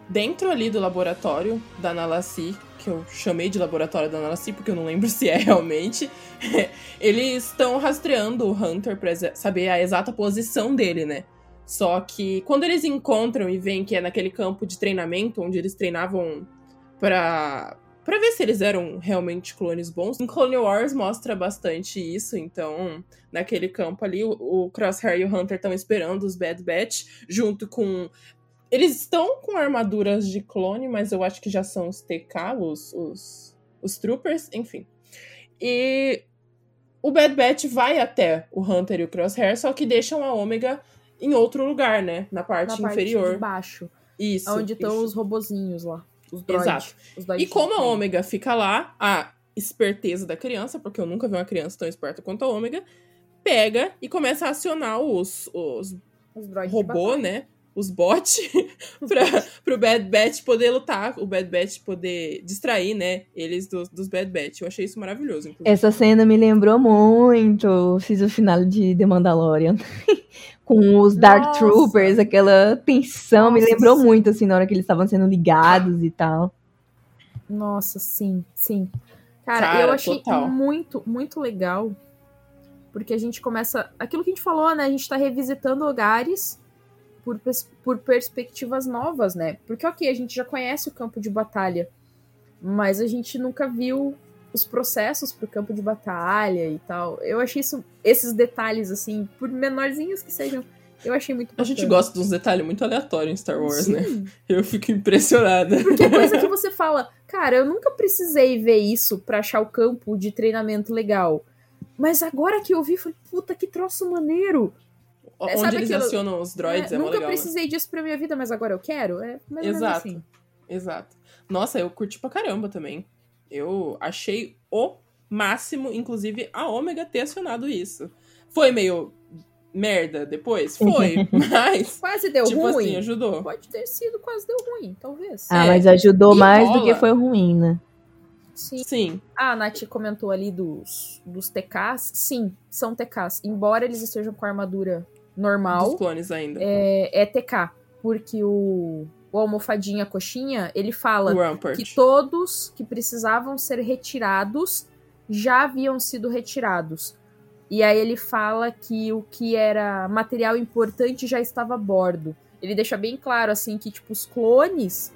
Dentro ali do laboratório da Nalassi, que eu chamei de laboratório da Nalassi porque eu não lembro se é realmente, eles estão rastreando o Hunter pra exa- saber a exata posição dele, né? Só que quando eles encontram e veem que é naquele campo de treinamento onde eles treinavam pra, pra ver se eles eram realmente clones bons, em Clone Wars mostra bastante isso, então naquele campo ali o Crosshair e o Hunter estão esperando os Bad Batch junto com eles estão com armaduras de clone, mas eu acho que já são os TK, os, os, os Troopers, enfim. E o Bad Batch vai até o Hunter e o Crosshair, só que deixam a Ômega em outro lugar, né? Na parte Na parte inferior. de baixo. Isso. onde estão os robozinhos lá. Os droids. Exato. Os E como a Ômega fica lá, a esperteza da criança, porque eu nunca vi uma criança tão esperta quanto a Ômega, pega e começa a acionar os, os Os robô, né? Os bots, pra, pro Bad Batch poder lutar, o Bad Batch poder distrair, né? Eles dos, dos Bad Batch. Eu achei isso maravilhoso, inclusive. Essa cena me lembrou muito. Fiz o final de The Mandalorian. Com os Dark Nossa. Troopers, aquela tensão. me Nossa, lembrou sim. muito, assim, na hora que eles estavam sendo ligados e tal. Nossa, sim, sim. Cara, Cara, eu achei total. muito, muito legal. Porque a gente começa. Aquilo que a gente falou, né? A gente tá revisitando lugares por, por perspectivas novas, né? Porque, ok, a gente já conhece o campo de batalha, mas a gente nunca viu os processos pro campo de batalha e tal. Eu achei isso, esses detalhes, assim, por menorzinhos que sejam, eu achei muito A gente bacana. gosta de uns detalhes muito aleatórios em Star Wars, né? Sim. Eu fico impressionada. Porque é coisa que você fala, cara, eu nunca precisei ver isso pra achar o campo de treinamento legal. Mas agora que eu vi, falei, puta, que troço maneiro. É, Onde eles aquilo- acionam os droids É, é, nunca legal, né? precisei disso pra minha vida, mas agora eu quero? É mais ou menos Exato. assim. Exato. Nossa, eu curti pra caramba também. Eu achei o máximo, inclusive, a Ômega ter acionado isso. Foi meio merda depois? Foi, mas, Quase deu tipo ruim. assim, ajudou. Pode ter sido, quase deu ruim, talvez. Ah, É, mas ajudou e mais do rola. que foi ruim, né? Sim. Sim, Ah, a Nath comentou ali dos, dos TKs. Sim, são TKs. Embora eles estejam com a armadura normal, dos clones ainda. é, é TK. Porque o, o almofadinha coxinha, ele fala que todos que precisavam ser retirados já haviam sido retirados. E aí ele fala que o que era material importante já estava a bordo. Ele deixa bem claro, assim, que, tipo, os clones.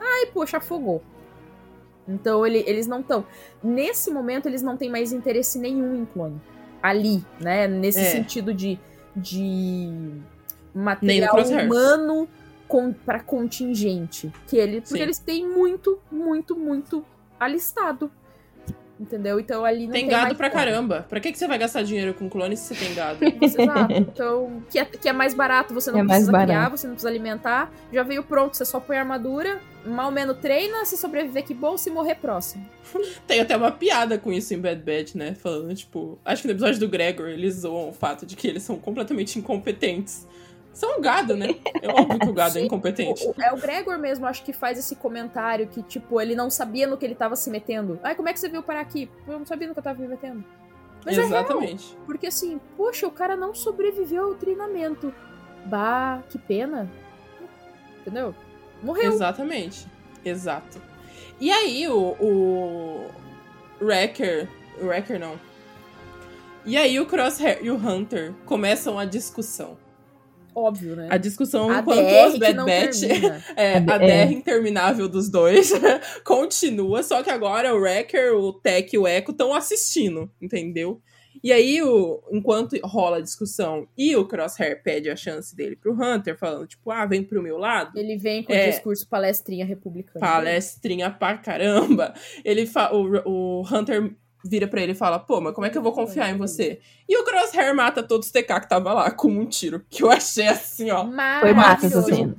Ai, poxa, afogou. Então ele- eles não estão. Nesse momento, eles não têm mais interesse nenhum em clone. Ali, né? Nesse É. sentido de, de material humano com, para contingente. Que ele, porque Sim. eles têm muito, muito, muito alistado. Entendeu? Então ali não Tem tem, gado pra caramba. Pra que, que você vai gastar dinheiro com clones se você tem gado? Exato. Então, que é, que é mais barato, você não É mais precisa criar, barato. você não precisa alimentar. Já veio pronto, você só põe armadura, mal menos treina, se sobreviver, que bom, se morrer próximo. Tem até uma piada com isso em Bad Batch, né? Falando, tipo, acho que no episódio do Gregor eles zoam o fato de que eles são completamente incompetentes. São um gado, né? É óbvio que o gado é incompetente. O- é o Gregor mesmo, acho que faz esse comentário que, tipo, ele não sabia no que ele tava se metendo. Ai, como é que você veio parar aqui? Eu não sabia no que eu tava me metendo. Mas é real, Exatamente. porque assim, poxa, o cara não sobreviveu ao treinamento. Bah, que pena. Entendeu? Morreu. Exatamente. Exato. E aí o, o Wrecker. O Wrecker não. E aí o Crosshair e o Hunter começam a discussão. Óbvio, né? A discussão A enquanto DR Bad Batch. É, a É. DR interminável dos dois continua, só que agora o Wrecker, o Tech e o Echo estão assistindo, entendeu? E aí, o, enquanto rola a discussão e o Crosshair pede a chance dele pro Hunter, falando, tipo, ah, vem pro meu lado. Ele vem com É. o discurso palestrinha republicana. Palestrinha pra caramba. Ele fa o, o Hunter vira pra ele e fala, pô, mas como é que eu vou confiar em você? E o Crosshair mata todos os TK que tava lá com um tiro. Que eu achei assim, ó. Foi massa essa cena.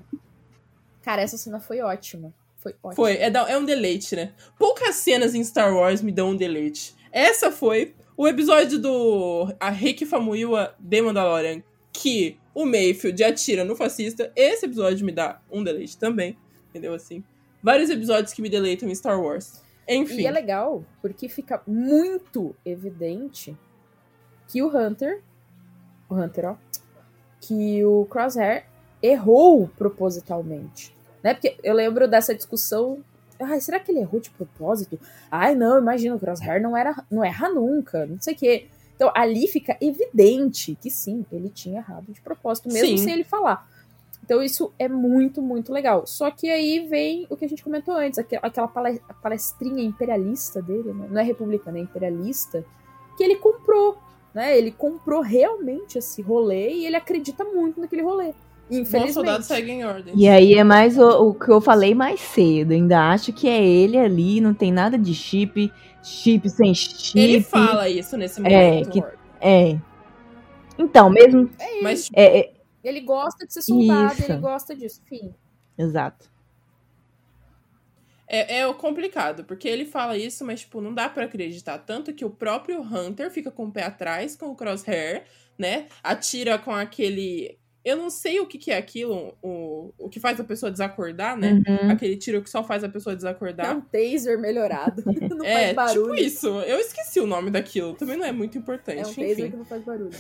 Cara, essa cena foi ótima. Foi ótima. Foi, é, é um deleite, né? Poucas cenas em Star Wars me dão um deleite. Essa foi o episódio do a Rick Famuyiwa de Mandalorian, que o Mayfield atira no fascista. Esse episódio me dá um deleite também, entendeu? Assim, vários episódios que me deleitam em Star Wars. Enfim, E é legal, porque fica muito evidente que o Hunter. O Hunter, ó. Que o Crosshair errou propositalmente. Né? Porque eu lembro dessa discussão. Ai, será que ele errou de propósito? Ai, não, imagina, o Crosshair não, era, não erra nunca, não sei o quê. Então ali fica evidente que sim, ele tinha errado de propósito, mesmo Sim. sem ele falar. Então isso é muito, muito legal. Só que aí vem o que a gente comentou antes, aque- aquela pale- palestrinha imperialista dele, né? não é republicana, é imperialista, que ele comprou, né? Ele comprou realmente esse rolê e ele acredita muito naquele rolê. Infelizmente. soldado segue em ordem. E aí é mais o, o que eu falei mais cedo. Ainda acho que é ele ali, não tem nada de chip, chip sem chip. Ele fala isso nesse É, momento. que- É. Então, mesmo. Mas É, é- Ele gosta de ser soldado, Isso. ele gosta disso. Enfim. exato. É, é o complicado, porque ele fala isso, mas, tipo, não dá pra acreditar. Tanto que o próprio Hunter fica com o pé atrás com o Crosshair, né? Atira com aquele. Eu não sei o que, que é aquilo, o, o que faz a pessoa desacordar, né? Uhum. Aquele tiro que só faz a pessoa É desacordar. um taser melhorado. não É, faz barulho. tipo isso. Eu esqueci o nome daquilo. Também não é muito importante. É um Enfim. taser que não faz barulho.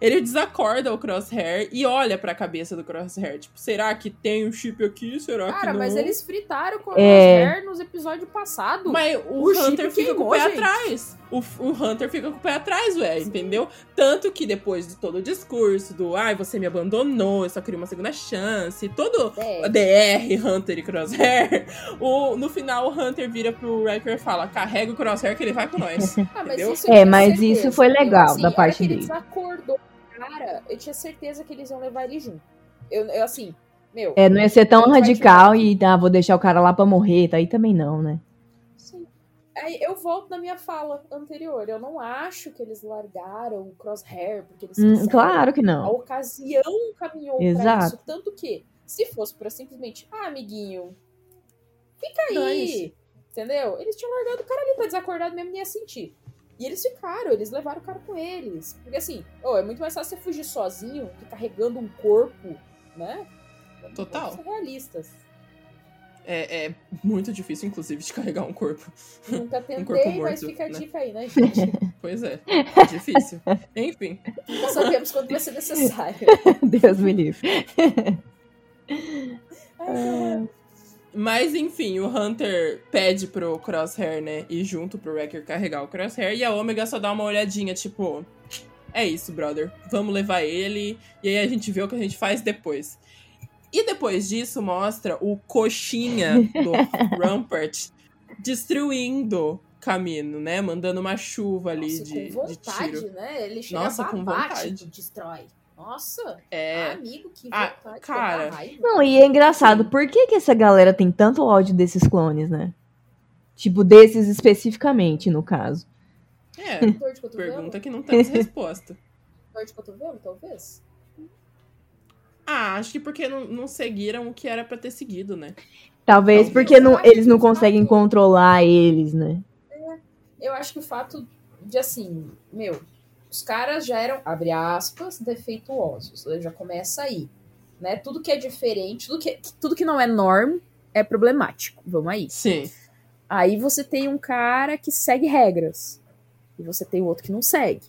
Ele desacorda o Crosshair e olha pra cabeça do Crosshair. Tipo, será que tem um chip aqui? Será que Cara, não? mas eles fritaram com o É. Crosshair nos episódios passados. Mas o, O chip Hunter fica com o queimou, pé gente. atrás. O, o Hunter fica com o pé atrás, ué, entendeu? Tanto que depois de todo o discurso do ai, você me abandonou, eu só queria uma segunda chance, todo É. DR, Hunter e Crosshair, o, no final o Hunter vira pro Wrecker e fala: carrega o Crosshair que ele vai com nós. Ah, mas isso É, mas certeza. isso foi legal assim, da parte ele dele. desacordou o cara, eu tinha certeza que eles iam levar ele junto. Eu, eu assim, meu. É, não ia ser tão radical e ah, vou deixar o cara lá pra morrer, tá aí também não, né? Aí eu volto na minha fala anterior. Eu não acho que eles largaram o crosshair porque eles Hum, claro que A não. ocasião caminhou pra Exato. isso. Tanto que, se fosse pra simplesmente, ah, amiguinho, fica aí. Dane-se. Entendeu? Eles tinham largado o cara ali pra desacordado mesmo, nem ia sentir. E eles ficaram, eles levaram o cara com eles. Porque assim, oh, é muito mais fácil você fugir sozinho que carregando um corpo, né? Total. Vamos ser realistas. É, é muito difícil, inclusive, de carregar um corpo. Nunca Um tentei, corpo mas morto, fica a né? dica aí, né, gente? Pois é, é difícil. Enfim. Nunca sabemos quando vai ser necessário. Deus me livre. Ai, Mas enfim, o Hunter pede pro Crosshair, né, ir junto pro Wrecker carregar o Crosshair e a Omega só dá uma olhadinha, tipo, é isso, brother, vamos levar ele e aí a gente vê o que a gente faz depois. E depois disso mostra o coxinha do Rampart destruindo caminho, né, mandando uma chuva ali Nossa, de, com de vontade, tiro. né? Ele chega Nossa, com vontade. destrói. Nossa, É, amigo, que Ah, vontade. cara. dá raiva. Não, e é engraçado, por que, que essa galera tem tanto ódio desses clones, né? Tipo, desses especificamente, no caso. é, de pergunta que não temos resposta. Dor de cotovelo, talvez? Ah, acho que porque não, não seguiram o que era pra ter seguido, né? Talvez Talvez. porque não, eles não conseguem controlar eles, né? Eu acho que o fato de, assim, meu, os caras já eram, abre aspas, defeituosos. Já começa aí. Né? Tudo que é diferente, tudo que, tudo que não é norm é problemático. Vamos aí. Sim. Aí você tem um cara que segue regras. E você tem o outro que não segue.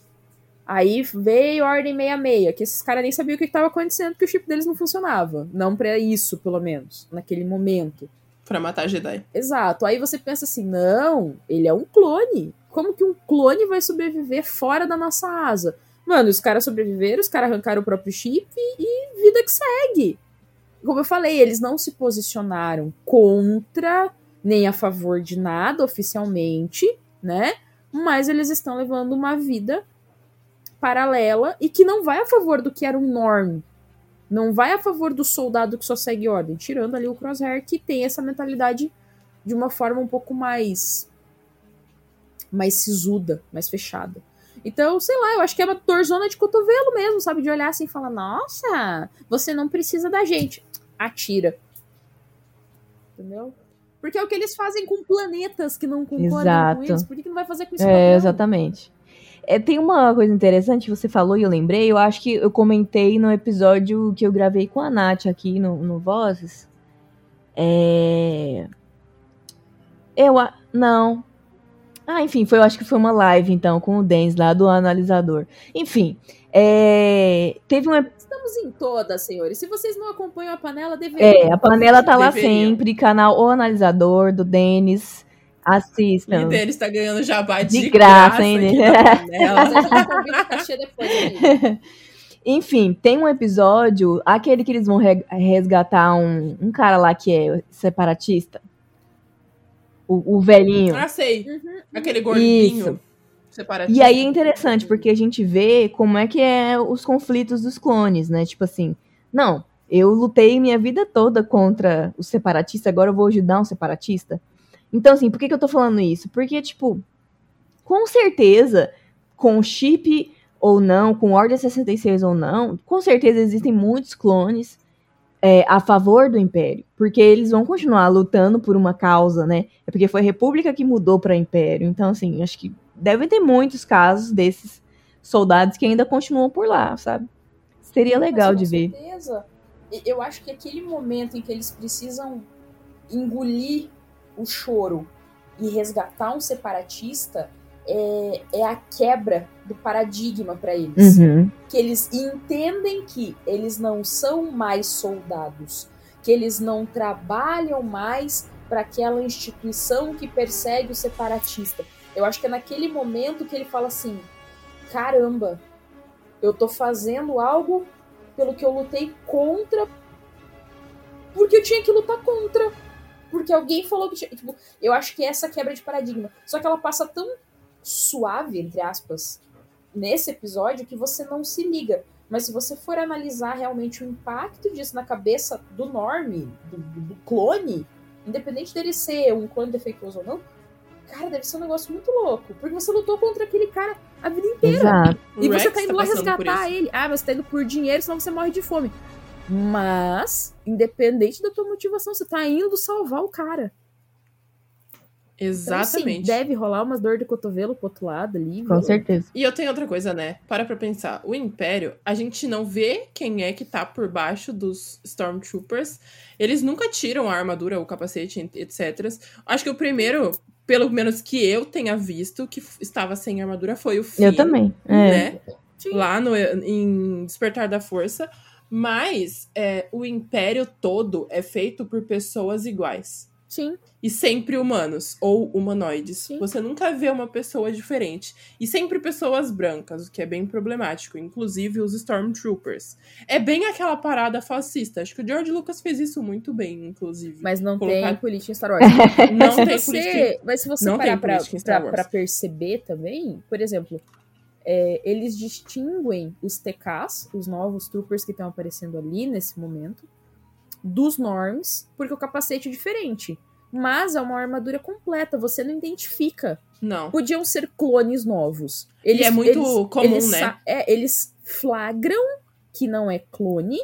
Aí veio a Ordem 66, que esses caras nem sabiam o que estava acontecendo, porque o chip deles não funcionava. Não pra isso, pelo menos, naquele momento. Pra matar Jedi. Exato. Aí você pensa assim: não, ele é um clone. Como que um clone vai sobreviver fora da nossa asa? Mano, os caras sobreviveram, os caras arrancaram o próprio chip e vida que segue. Como eu falei, eles não se posicionaram contra nem a favor de nada oficialmente, né? Mas eles estão levando uma vida paralela e que não vai a favor do que era um norm. Não vai a favor do soldado que só segue ordem, tirando ali o Crosshair que tem essa mentalidade de uma forma um pouco mais mais sisuda, mais fechada. Então, sei lá, eu acho que é uma torzona de cotovelo mesmo, sabe? De olhar assim e falar: Nossa, você não precisa da gente. Atira. Entendeu? Porque é o que eles fazem com planetas que não concordam Exato. com eles. Por que, que não vai fazer com isso? É, exatamente. É, tem uma coisa interessante que você falou e eu lembrei. Eu acho que eu comentei no episódio que eu gravei com a Nath aqui no, no Vozes. É. Eu. a- Não. Ah, enfim, foi, eu acho que foi uma live, então, com o Dens lá do analisador. Enfim, é, teve um. ep- Estamos em todas, senhores. Se vocês não acompanham a panela, deveriam. É, a panela tá lá Deveriam. sempre, canal O Analisador, do Denis. Assistam. E deles tá ganhando jabá de, De graça, hein, aqui né? depois, amigo. Enfim, tem um episódio, aquele que eles vão re- resgatar um, um cara lá que é separatista. O, o velhinho. Ah, sei. Uhum. Aquele gordinho. Isso. Separatista. E aí é interessante, porque a gente vê como é que é os conflitos dos clones, né? Tipo assim, não, eu lutei minha vida toda contra o separatista, agora eu vou ajudar um separatista. Então, assim, por que, que eu tô falando isso? Porque, tipo, com certeza, com chip ou não, com Ordem 66 ou não, com certeza existem muitos clones é, a favor do Império. Porque eles vão continuar lutando por uma causa, né? É porque foi a República que mudou para Império. Então, assim, acho que devem ter muitos casos desses soldados que ainda continuam por lá, sabe? Seria legal Mas, de com ver. certeza, e- eu acho que aquele momento em que eles precisam engolir o choro e resgatar um separatista é, é a quebra do paradigma para eles. Uhum. Que eles entendem que eles não são mais soldados, que eles não trabalham mais para aquela instituição que persegue o separatista. Eu acho que é naquele momento que ele fala assim: caramba, eu tô fazendo algo pelo que eu lutei contra, porque eu tinha que lutar contra. Porque alguém falou que tinha. Tipo, eu acho que é essa quebra de paradigma. Só que ela passa tão suave, entre aspas, nesse episódio que você não se liga. Mas se você for analisar realmente o impacto disso na cabeça do Norm, do, do- clone, independente dele ser um clone defeituoso ou não, cara, deve ser um negócio muito louco. Porque você lutou contra aquele cara a vida inteira. Exato. O E você Rex tá indo tá lá resgatar ele. Ah, mas você tá indo por dinheiro, senão você morre de fome. Mas, independente da tua motivação, você tá indo salvar o cara. Então, sim, Exatamente. deve rolar umas dor de cotovelo pro outro lado ali. Com viu? certeza. E eu tenho outra coisa, né? Para pra pensar. O Império, a gente não vê quem é que tá por baixo dos Stormtroopers. Eles nunca tiram a armadura, o capacete, etc. Acho que o primeiro, pelo menos que eu tenha visto, que estava sem armadura foi o Finn. Eu também. É. Né? Sim. Lá no, em Despertar da Força. Mas é, o Império todo é feito por pessoas iguais. Sim. E sempre humanos ou humanoides. Sim. Você nunca vê uma pessoa diferente. E sempre pessoas brancas, o que é bem problemático. Inclusive os Stormtroopers. É bem aquela parada fascista. Acho que o George Lucas fez isso muito bem, inclusive. Mas não Colocar- tem política em Star Wars. Não tem você, política. mas se você não parar pra, pra, pra perceber também, por exemplo, é, eles distinguem os TKs, os novos troopers que estão aparecendo ali nesse momento, dos norms, porque o capacete é diferente. Mas é uma armadura completa, você não identifica. Não. Podiam ser clones novos. E é muito comum, eles né? É, eles flagram que não é clone,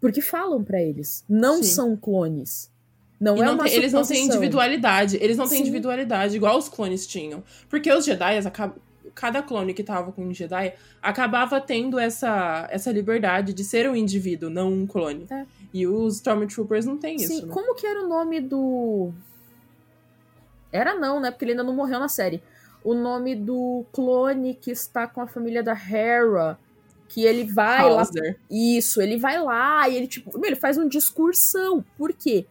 porque falam pra eles. Não Sim. são clones. Não E é não uma tem- eles não têm individualidade. Eles não têm Sim. individualidade, igual os clones tinham. Porque os Jedi, acab- cada clone que tava com um Jedi, acabava tendo essa, essa liberdade de ser um indivíduo, não um clone. É. E os Stormtroopers não têm Sim, isso, né? como que era o nome do. Era não, né? Porque ele ainda não morreu na série. O nome do clone que está com a família da Hera. Que ele vai lá. Hauser. Isso, ele vai lá e ele, tipo, ele faz um discursão. Por quê?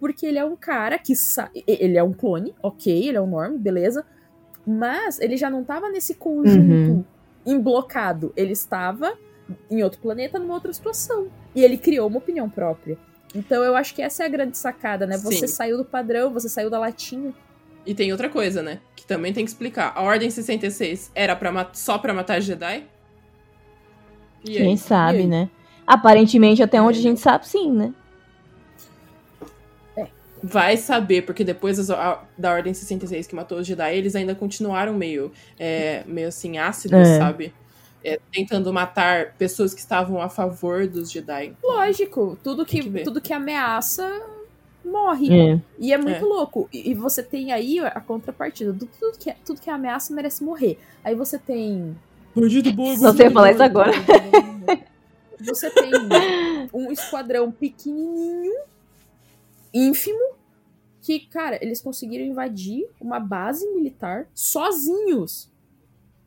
Porque ele é um cara que Ele é um clone, ok, ele é um norm, beleza. Mas ele já não tava nesse conjunto Uhum. emblocado. Ele estava em outro planeta, numa outra situação. E ele criou uma opinião própria. Então eu acho que essa é a grande sacada, né? Você Sim. saiu do padrão, você saiu da latinha. E tem outra coisa, né? Que também tem que explicar. A Ordem 66 era pra só pra matar Jedi? E Quem aí? sabe, E né? Aparentemente, até onde a gente sabe, sim, né? Vai saber, porque depois das- a- da Ordem 66 que matou os Jedi, eles ainda continuaram meio, é, meio assim, ácidos, É. sabe? É, tentando matar pessoas que estavam a favor dos Jedi. Lógico, tudo que, que tudo que ameaça morre. É. E é muito É. louco. E, e você tem aí a contrapartida. Do, tudo, que é, tudo que é ameaça merece morrer. Aí você tem. Bandido bom, Não sei falar isso agora. Você tem um esquadrão pequenininho, ínfimo, que, cara, eles conseguiram invadir uma base militar sozinhos.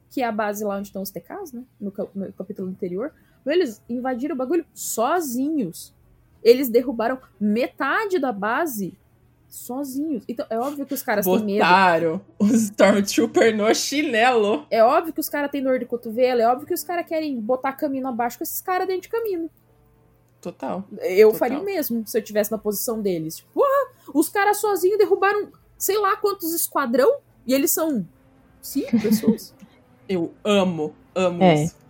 Que é a base lá onde estão os TKs, né? No, no capítulo anterior. Eles invadiram o bagulho sozinhos. Eles derrubaram metade da base sozinhos. Então, é óbvio que os caras têm medo. Botaram os Stormtrooper no chinelo. É óbvio que os caras têm dor de cotovelo. É óbvio que os caras querem botar caminho abaixo com esses caras dentro de caminho. Total. Eu Total. faria o mesmo se eu tivesse na posição deles. Tipo, porra, os caras sozinhos derrubaram sei lá quantos esquadrão e eles são cinco pessoas. Eu amo, amo É. isso.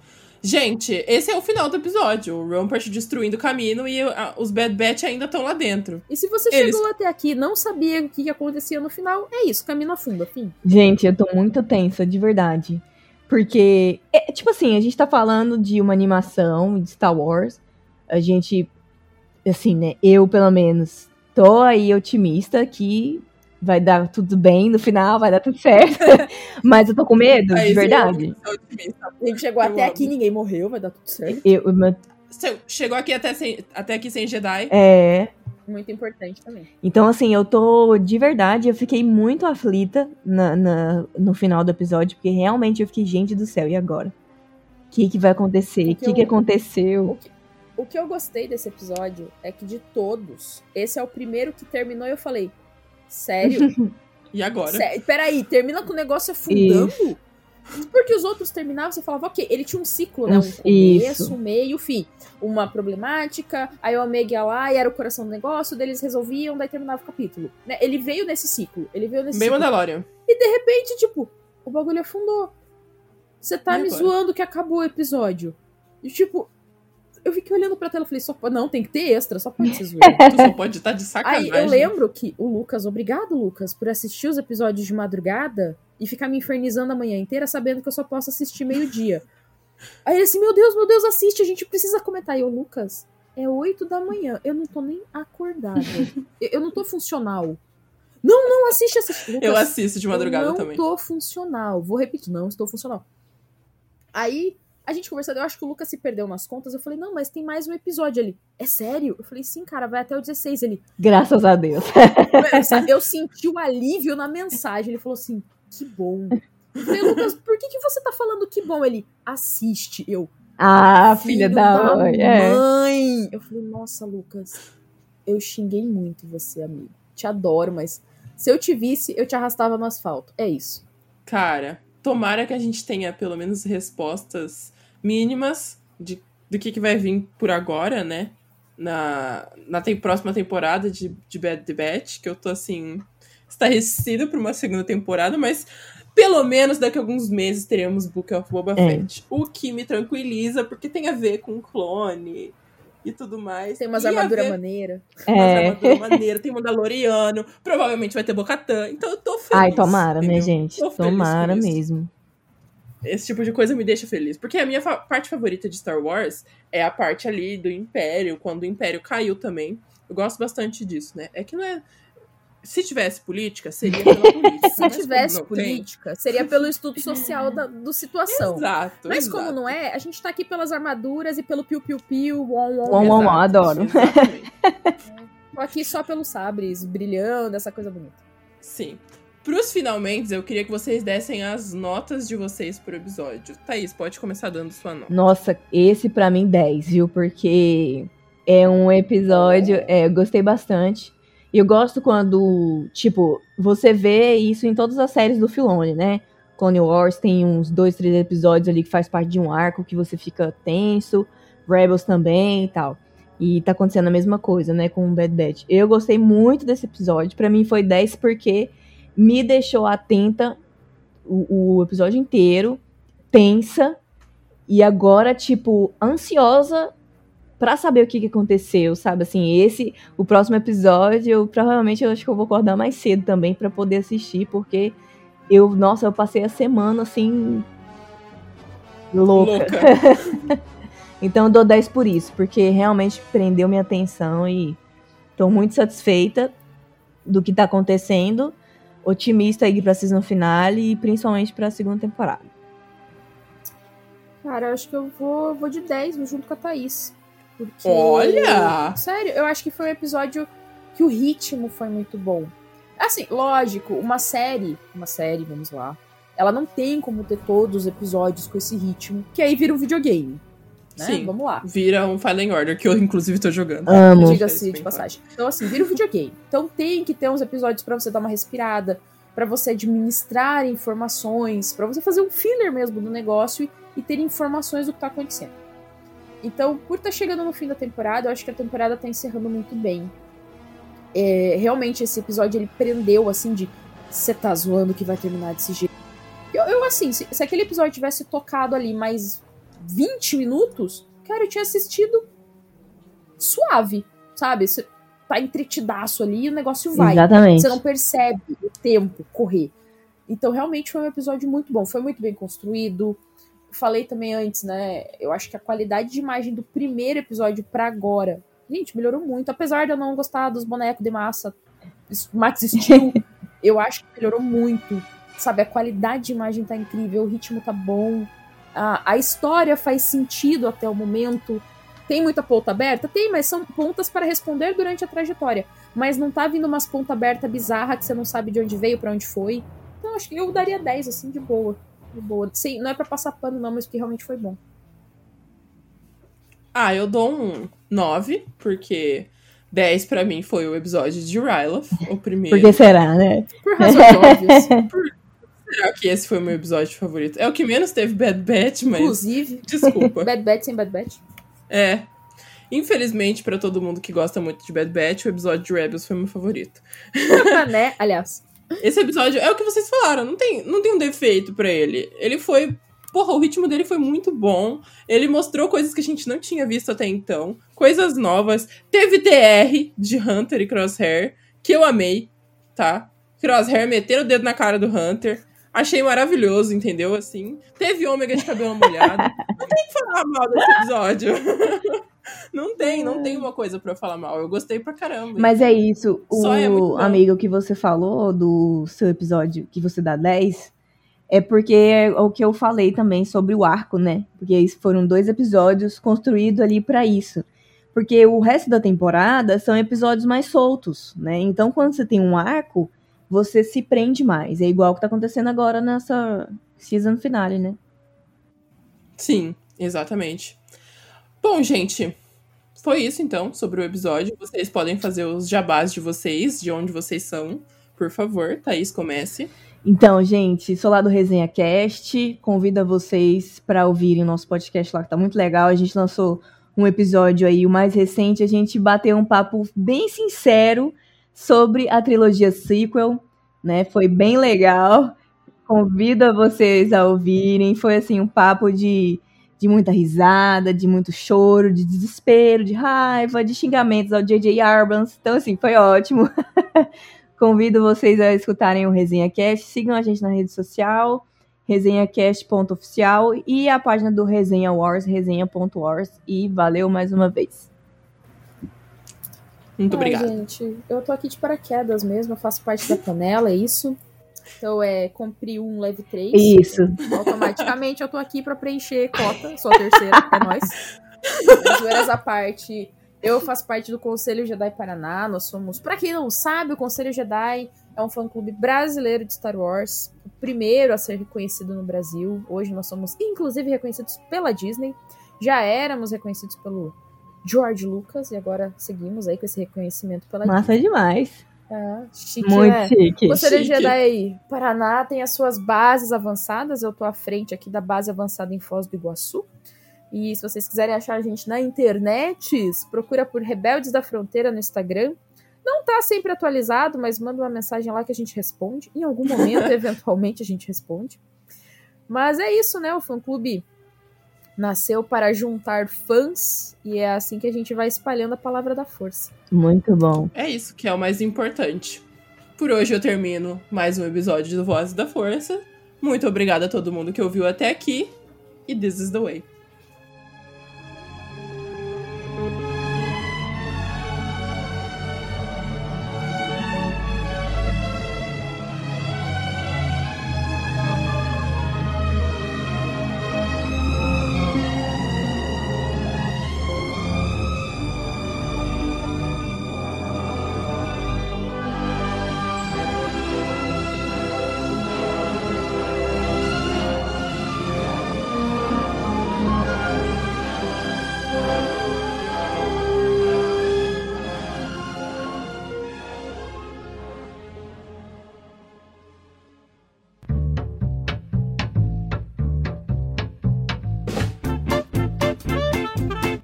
Gente, esse é o final do episódio. O Rampart destruindo o caminho e a- os Bad Batch ainda estão lá dentro. E se você Eles- chegou até aqui e não sabia o que acontecia no final, é isso, caminho afunda, fim. Gente, eu tô muito tensa, de verdade. Porque, é, tipo assim, a gente tá falando de uma animação de Star Wars. A gente, assim, né? Eu, pelo menos, tô aí otimista que vai dar tudo bem no final, vai dar tudo certo. Mas eu tô com medo, de eu verdade. A gente chegou Eu até amo. aqui, ninguém morreu, vai dar tudo certo. Eu, eu- Você chegou aqui até, sem, até aqui sem Jedi. é, Muito importante também. Então, assim, eu tô de verdade, eu fiquei muito aflita na, na- no final do episódio, porque realmente eu fiquei, gente do céu, e agora? O que, que vai acontecer? O que que, que eu- aconteceu? O que eu gostei desse episódio é que de todos, esse é o primeiro que terminou e eu falei, sério? E agora? Sé- Peraí, termina com o negócio afundando? Porque os outros terminavam, você falava, ok, ele tinha um ciclo, né? Um começo, isso. um meio fim. Uma problemática, aí o Omega ia lá e era o coração do negócio, daí eles resolviam, daí terminava o capítulo. Né? Ele veio nesse ciclo. Ele veio nesse Bem ciclo. Mandalorian. E de repente, tipo, o bagulho afundou. Você tá E me agora? zoando que acabou o episódio. E tipo, eu fiquei olhando pra tela e falei, só, po- não, tem que ter extra, só pode ser zoeira. Tu só pode estar de Aí sacanagem. eu lembro que o Lucas, obrigado, Lucas, por assistir os episódios de madrugada e ficar me infernizando a manhã inteira sabendo que eu só posso assistir meio-dia. Aí ele assim, meu Deus, meu Deus, assiste, a gente precisa comentar. E eu, Lucas, é 8 da manhã, eu não tô nem acordada. eu, eu não tô funcional. Não, não, assiste, assiste. Lucas, Eu assisto de madrugada eu não também. tô funcional. Vou repetir, não estou funcional. Aí, a gente conversando, eu acho que o Lucas se perdeu nas contas. Eu falei, não, mas tem mais um episódio ali. É sério? Eu falei, sim, cara, vai até o 16. Ele, Graças a Deus. Sabe, eu senti o alívio na mensagem. Ele falou assim: que bom. Eu falei, Lucas, por que, que você tá falando que bom? Ele assiste. Eu, Ah, filha da mãe. É. mãe. Eu falei, nossa, Lucas, eu xinguei muito você, amigo. Te adoro, mas se eu te visse, eu te arrastava no asfalto. É isso. Cara, tomara que a gente tenha pelo menos respostas mínimas de, do que, que vai vir por agora, né? Na, na tem- próxima temporada de, de Bad the Batch, que eu tô assim, estarrecido por uma segunda temporada, mas pelo menos daqui a alguns meses teremos Book of Boba É. Fett. O que me tranquiliza, porque tem a ver com clone e tudo mais. Tem umas armaduras maneiras. umas É. armaduras maneiras, tem Mandaloriano, provavelmente vai ter Bocatã, então eu tô feliz. Ai, tomara, né, entendeu? gente? Tô feliz Tomara mesmo. Esse tipo de coisa me deixa feliz. Porque a minha fa- parte favorita de Star Wars é a parte ali do Império, quando o Império caiu também. Eu gosto bastante disso, né? É que não é. Se tivesse política, seria pela política. Se mas tivesse não tem- política, seria pelo estudo social da do situação. Exato. Mas exato. como não é, a gente tá aqui pelas armaduras e pelo piu-piu-piu, on, on, Exato, adoro. exatamente. Tô aqui só pelos sabres, brilhando, essa coisa bonita. Sim. Pros finalmente, eu queria que vocês dessem as notas de vocês por episódio. Thaís, pode começar dando sua nota. Nossa, esse pra mim 10, viu? Porque é um episódio, é, eu gostei bastante. Eu gosto quando, tipo, você vê isso em todas as séries do Filone, né? Clone Wars tem uns dois, três episódios ali que faz parte de um arco que você fica tenso. Rebels também e tal. E tá acontecendo a mesma coisa, né, com o Bad Batch. Eu gostei muito desse episódio. Pra mim foi 10 porque me deixou atenta o, o episódio inteiro, tensa, E agora, tipo, ansiosa pra saber o que, que aconteceu, sabe? Assim, esse, o próximo episódio, eu provavelmente eu acho que eu vou acordar mais cedo também pra poder assistir, porque eu, nossa, eu passei a semana assim. louca. Louca. então eu dou 10 por isso, porque realmente prendeu minha atenção e tô muito satisfeita do que tá acontecendo. Otimista aí pra season finale e principalmente pra segunda temporada. Cara, eu acho que eu vou, vou de 10, vou junto com a Thaís. Porque. Olha! Sério, eu acho que foi um episódio que o ritmo foi muito bom. Assim, lógico, uma série, uma série, vamos lá, ela não tem como ter todos os episódios com esse ritmo, que aí vira um videogame. Né? Sim. Vamos lá. Vira um Fallen Order, que eu inclusive tô jogando. Amo. Diga-se de passagem. Então, assim, vira um videogame. Então tem que ter uns episódios pra você dar uma respirada, pra você administrar informações, pra você fazer um filler mesmo do negócio e, e ter informações do que tá acontecendo. Então, por estar chegando no fim da temporada, eu acho que a temporada tá encerrando muito bem. É, realmente, esse episódio ele prendeu, assim, de você tá zoando que vai terminar desse jeito. Eu, eu assim, se, se aquele episódio tivesse tocado ali mais 20 minutos, cara, eu tinha assistido suave, sabe? Você tá entretidaço ali e o negócio vai. Exatamente. Você não percebe o tempo correr. Então, realmente foi um episódio muito bom. Foi muito bem construído. Falei também antes, né? Eu acho que a qualidade de imagem do primeiro episódio pra agora, gente, melhorou muito. Apesar de eu não gostar dos bonecos de massa, Max Steel, eu acho que melhorou muito. Sabe, a qualidade de imagem tá incrível, o ritmo tá bom. A, a história faz sentido até o momento. Tem muita ponta aberta? Tem, mas são pontas para responder durante a trajetória. Mas não tá vindo umas ponta aberta bizarra que você não sabe de onde veio, para onde foi. Então, acho que eu daria 10, assim, de boa. De boa. Sim, não é para passar pano, não, mas porque realmente foi bom. Ah, eu dou um 9, porque 10 pra mim foi o episódio de Ryloth, o primeiro. Por que será, né? Por razões óbvias. Por- Será que esse foi o meu episódio favorito? É o que menos teve Bad Batch, mas. Inclusive, Desculpa. Bad Batch sem Bad Batch. É. Infelizmente, pra todo mundo que gosta muito de Bad Batch, o episódio de Rebels foi meu favorito. né? Aliás. Esse episódio é o que vocês falaram, não tem, não tem um defeito pra ele. Ele foi. Porra, o ritmo dele foi muito bom. Ele mostrou coisas que a gente não tinha visto até então. Coisas novas. Teve TR de Hunter e Crosshair, que eu amei, tá? Crosshair meter o dedo na cara do Hunter. Achei maravilhoso, entendeu? Assim. Teve ômega de cabelo molhado. Não tem que falar mal desse episódio. Não tem, não tem uma coisa pra eu falar mal. Eu gostei pra caramba. Mas é isso, o é amigo que você falou do seu episódio que você dá 10, é porque é o que eu falei também sobre o arco, né? Porque foram dois episódios construídos ali pra isso. Porque o resto da temporada são episódios mais soltos, né? Então quando você tem um arco, você se prende mais. É igual o que tá acontecendo agora nessa season finale, né? Sim, exatamente. Bom, gente, foi isso então sobre o episódio. Vocês podem fazer os jabás de vocês, de onde vocês são. Por favor, Thaís, comece. Então, gente, sou lá do Resenha Cast. Convido vocês para ouvirem o nosso podcast lá, que tá muito legal. A gente lançou um episódio aí, o mais recente. A gente bateu um papo bem sincero sobre a trilogia sequel, né? Foi bem legal. Convido vocês a ouvirem. Foi assim um papo de, de muita risada, de muito choro, de desespero, de raiva, de xingamentos ao J.J. Abrams. Então, assim, foi ótimo. Convido vocês a escutarem o Resenha Cast. Sigam a gente na rede social, resenhacast.oficial e a página do Resenha Wars, resenha.wars. E valeu mais uma vez. Muito Ai, obrigada. gente, eu tô aqui de paraquedas mesmo, eu faço parte da panela, é isso. Então é cumprir um leve 3. Isso. Automaticamente eu tô aqui pra preencher cota, sou a terceira, é nóis. Zoeiras à parte, eu faço parte do Conselho Jedi Paraná, nós somos, pra quem não sabe, o Conselho Jedi é um fã-clube brasileiro de Star Wars, o primeiro a ser reconhecido no Brasil. Hoje nós somos, inclusive, reconhecidos pela Disney. Já éramos reconhecidos pelo George Lucas e agora seguimos aí com esse reconhecimento pela Massa demais. É, chique, Muito né? chique. Conselho Chique. Jedi Paraná tem as suas bases avançadas. Eu tô à frente aqui da base avançada em Foz do Iguaçu. E se vocês quiserem achar a gente na internet, procura por Rebeldes da Fronteira no Instagram. Não tá sempre atualizado, mas manda uma mensagem lá que a gente responde. Em algum momento, eventualmente, a gente responde. Mas é isso, né? O fã-clube nasceu para juntar fãs e é assim que a gente vai espalhando a palavra da força. Muito bom. É isso que é o mais importante. Por hoje eu termino mais um episódio do Vozes da Força. Muito obrigada a todo mundo que ouviu até aqui. E this is the way.